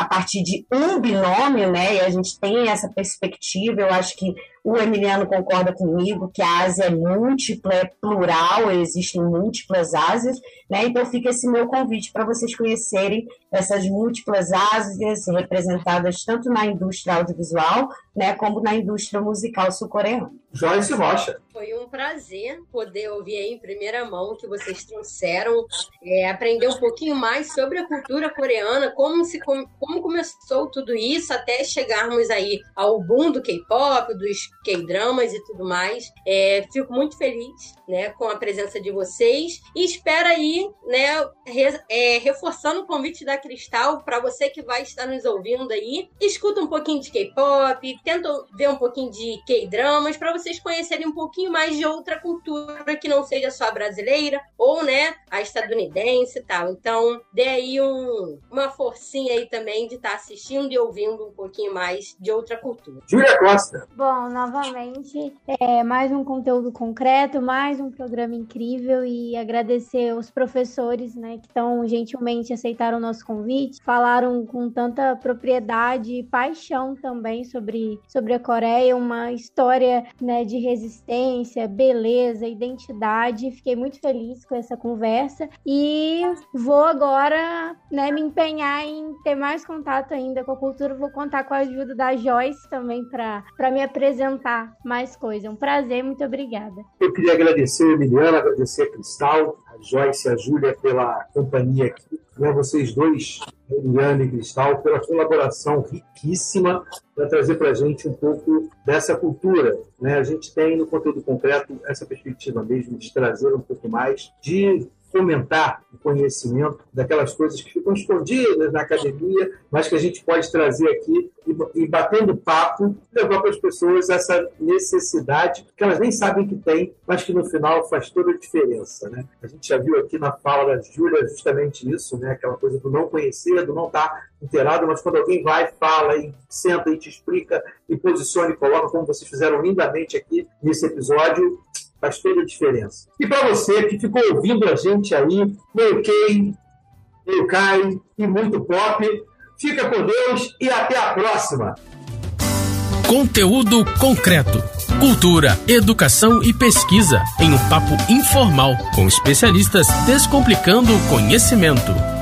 a partir de um binômio, né, e a gente tem essa perspectiva, eu acho que o Emiliano concorda comigo que a Ásia é múltipla, é plural, existem múltiplas Ásias, né? Então fica esse meu convite para vocês conhecerem essas múltiplas Ásias representadas tanto na indústria audiovisual, né, como na indústria musical sul-coreana. Joyce Rocha. Foi um prazer poder ouvir aí em primeira mão que vocês trouxeram, é, aprender um pouquinho mais sobre a cultura coreana, como, se, como, como começou tudo isso até chegarmos aí ao boom do K-pop, dos K-dramas e tudo mais. É, fico muito feliz né, com a presença de vocês e espero aí, né, re, é, reforçando o convite da Cristal para você que vai estar nos ouvindo aí, escuta um pouquinho de K-pop, tenta ver um pouquinho de K-dramas para vocês conhecerem um pouquinho mais de outra cultura que não seja só a brasileira ou, né, a estadunidense e tal. Então, dê aí um, uma forcinha aí também de estar tá assistindo e ouvindo um pouquinho mais de outra cultura. Júlia Costa. Bom, novamente, é, mais um conteúdo concreto, mais um programa incrível e agradecer os professores, né, que tão gentilmente aceitaram o nosso convite, falaram com tanta propriedade e paixão também sobre, sobre a Coreia, uma história, né, de resistência, beleza, identidade. Fiquei muito feliz com essa conversa e vou agora, né, me empenhar em ter mais contato ainda com a cultura. Vou contar com a ajuda da Joyce também para me apresentar mais coisa. Um prazer, muito obrigada. Eu queria agradecer a Emiliana, agradecer a Cristal, a Joyce e a Júlia pela companhia aqui, e a vocês dois, Emiliana e Cristal, pela colaboração riquíssima para trazer para a gente um pouco dessa cultura. Né? A gente tem no conteúdo concreto essa perspectiva mesmo de trazer um pouco mais de fomentar o conhecimento daquelas coisas que ficam escondidas na academia, mas que a gente pode trazer aqui e, e batendo papo, levar para as pessoas essa necessidade que elas nem sabem que tem, mas que no final faz toda a diferença. Né? A gente já viu aqui na fala da Júlia justamente isso, né? aquela coisa do não conhecer, do não estar inteirado, mas quando alguém vai, fala e senta e te explica e posiciona e coloca, como vocês fizeram lindamente aqui nesse episódio, faz toda a diferença. E para você que ficou ouvindo a gente aí, meio Kay, meio Kai e muito pop, fica com Deus e até a próxima! Conteúdo concreto. Cultura, educação e pesquisa em um papo informal com especialistas descomplicando o conhecimento.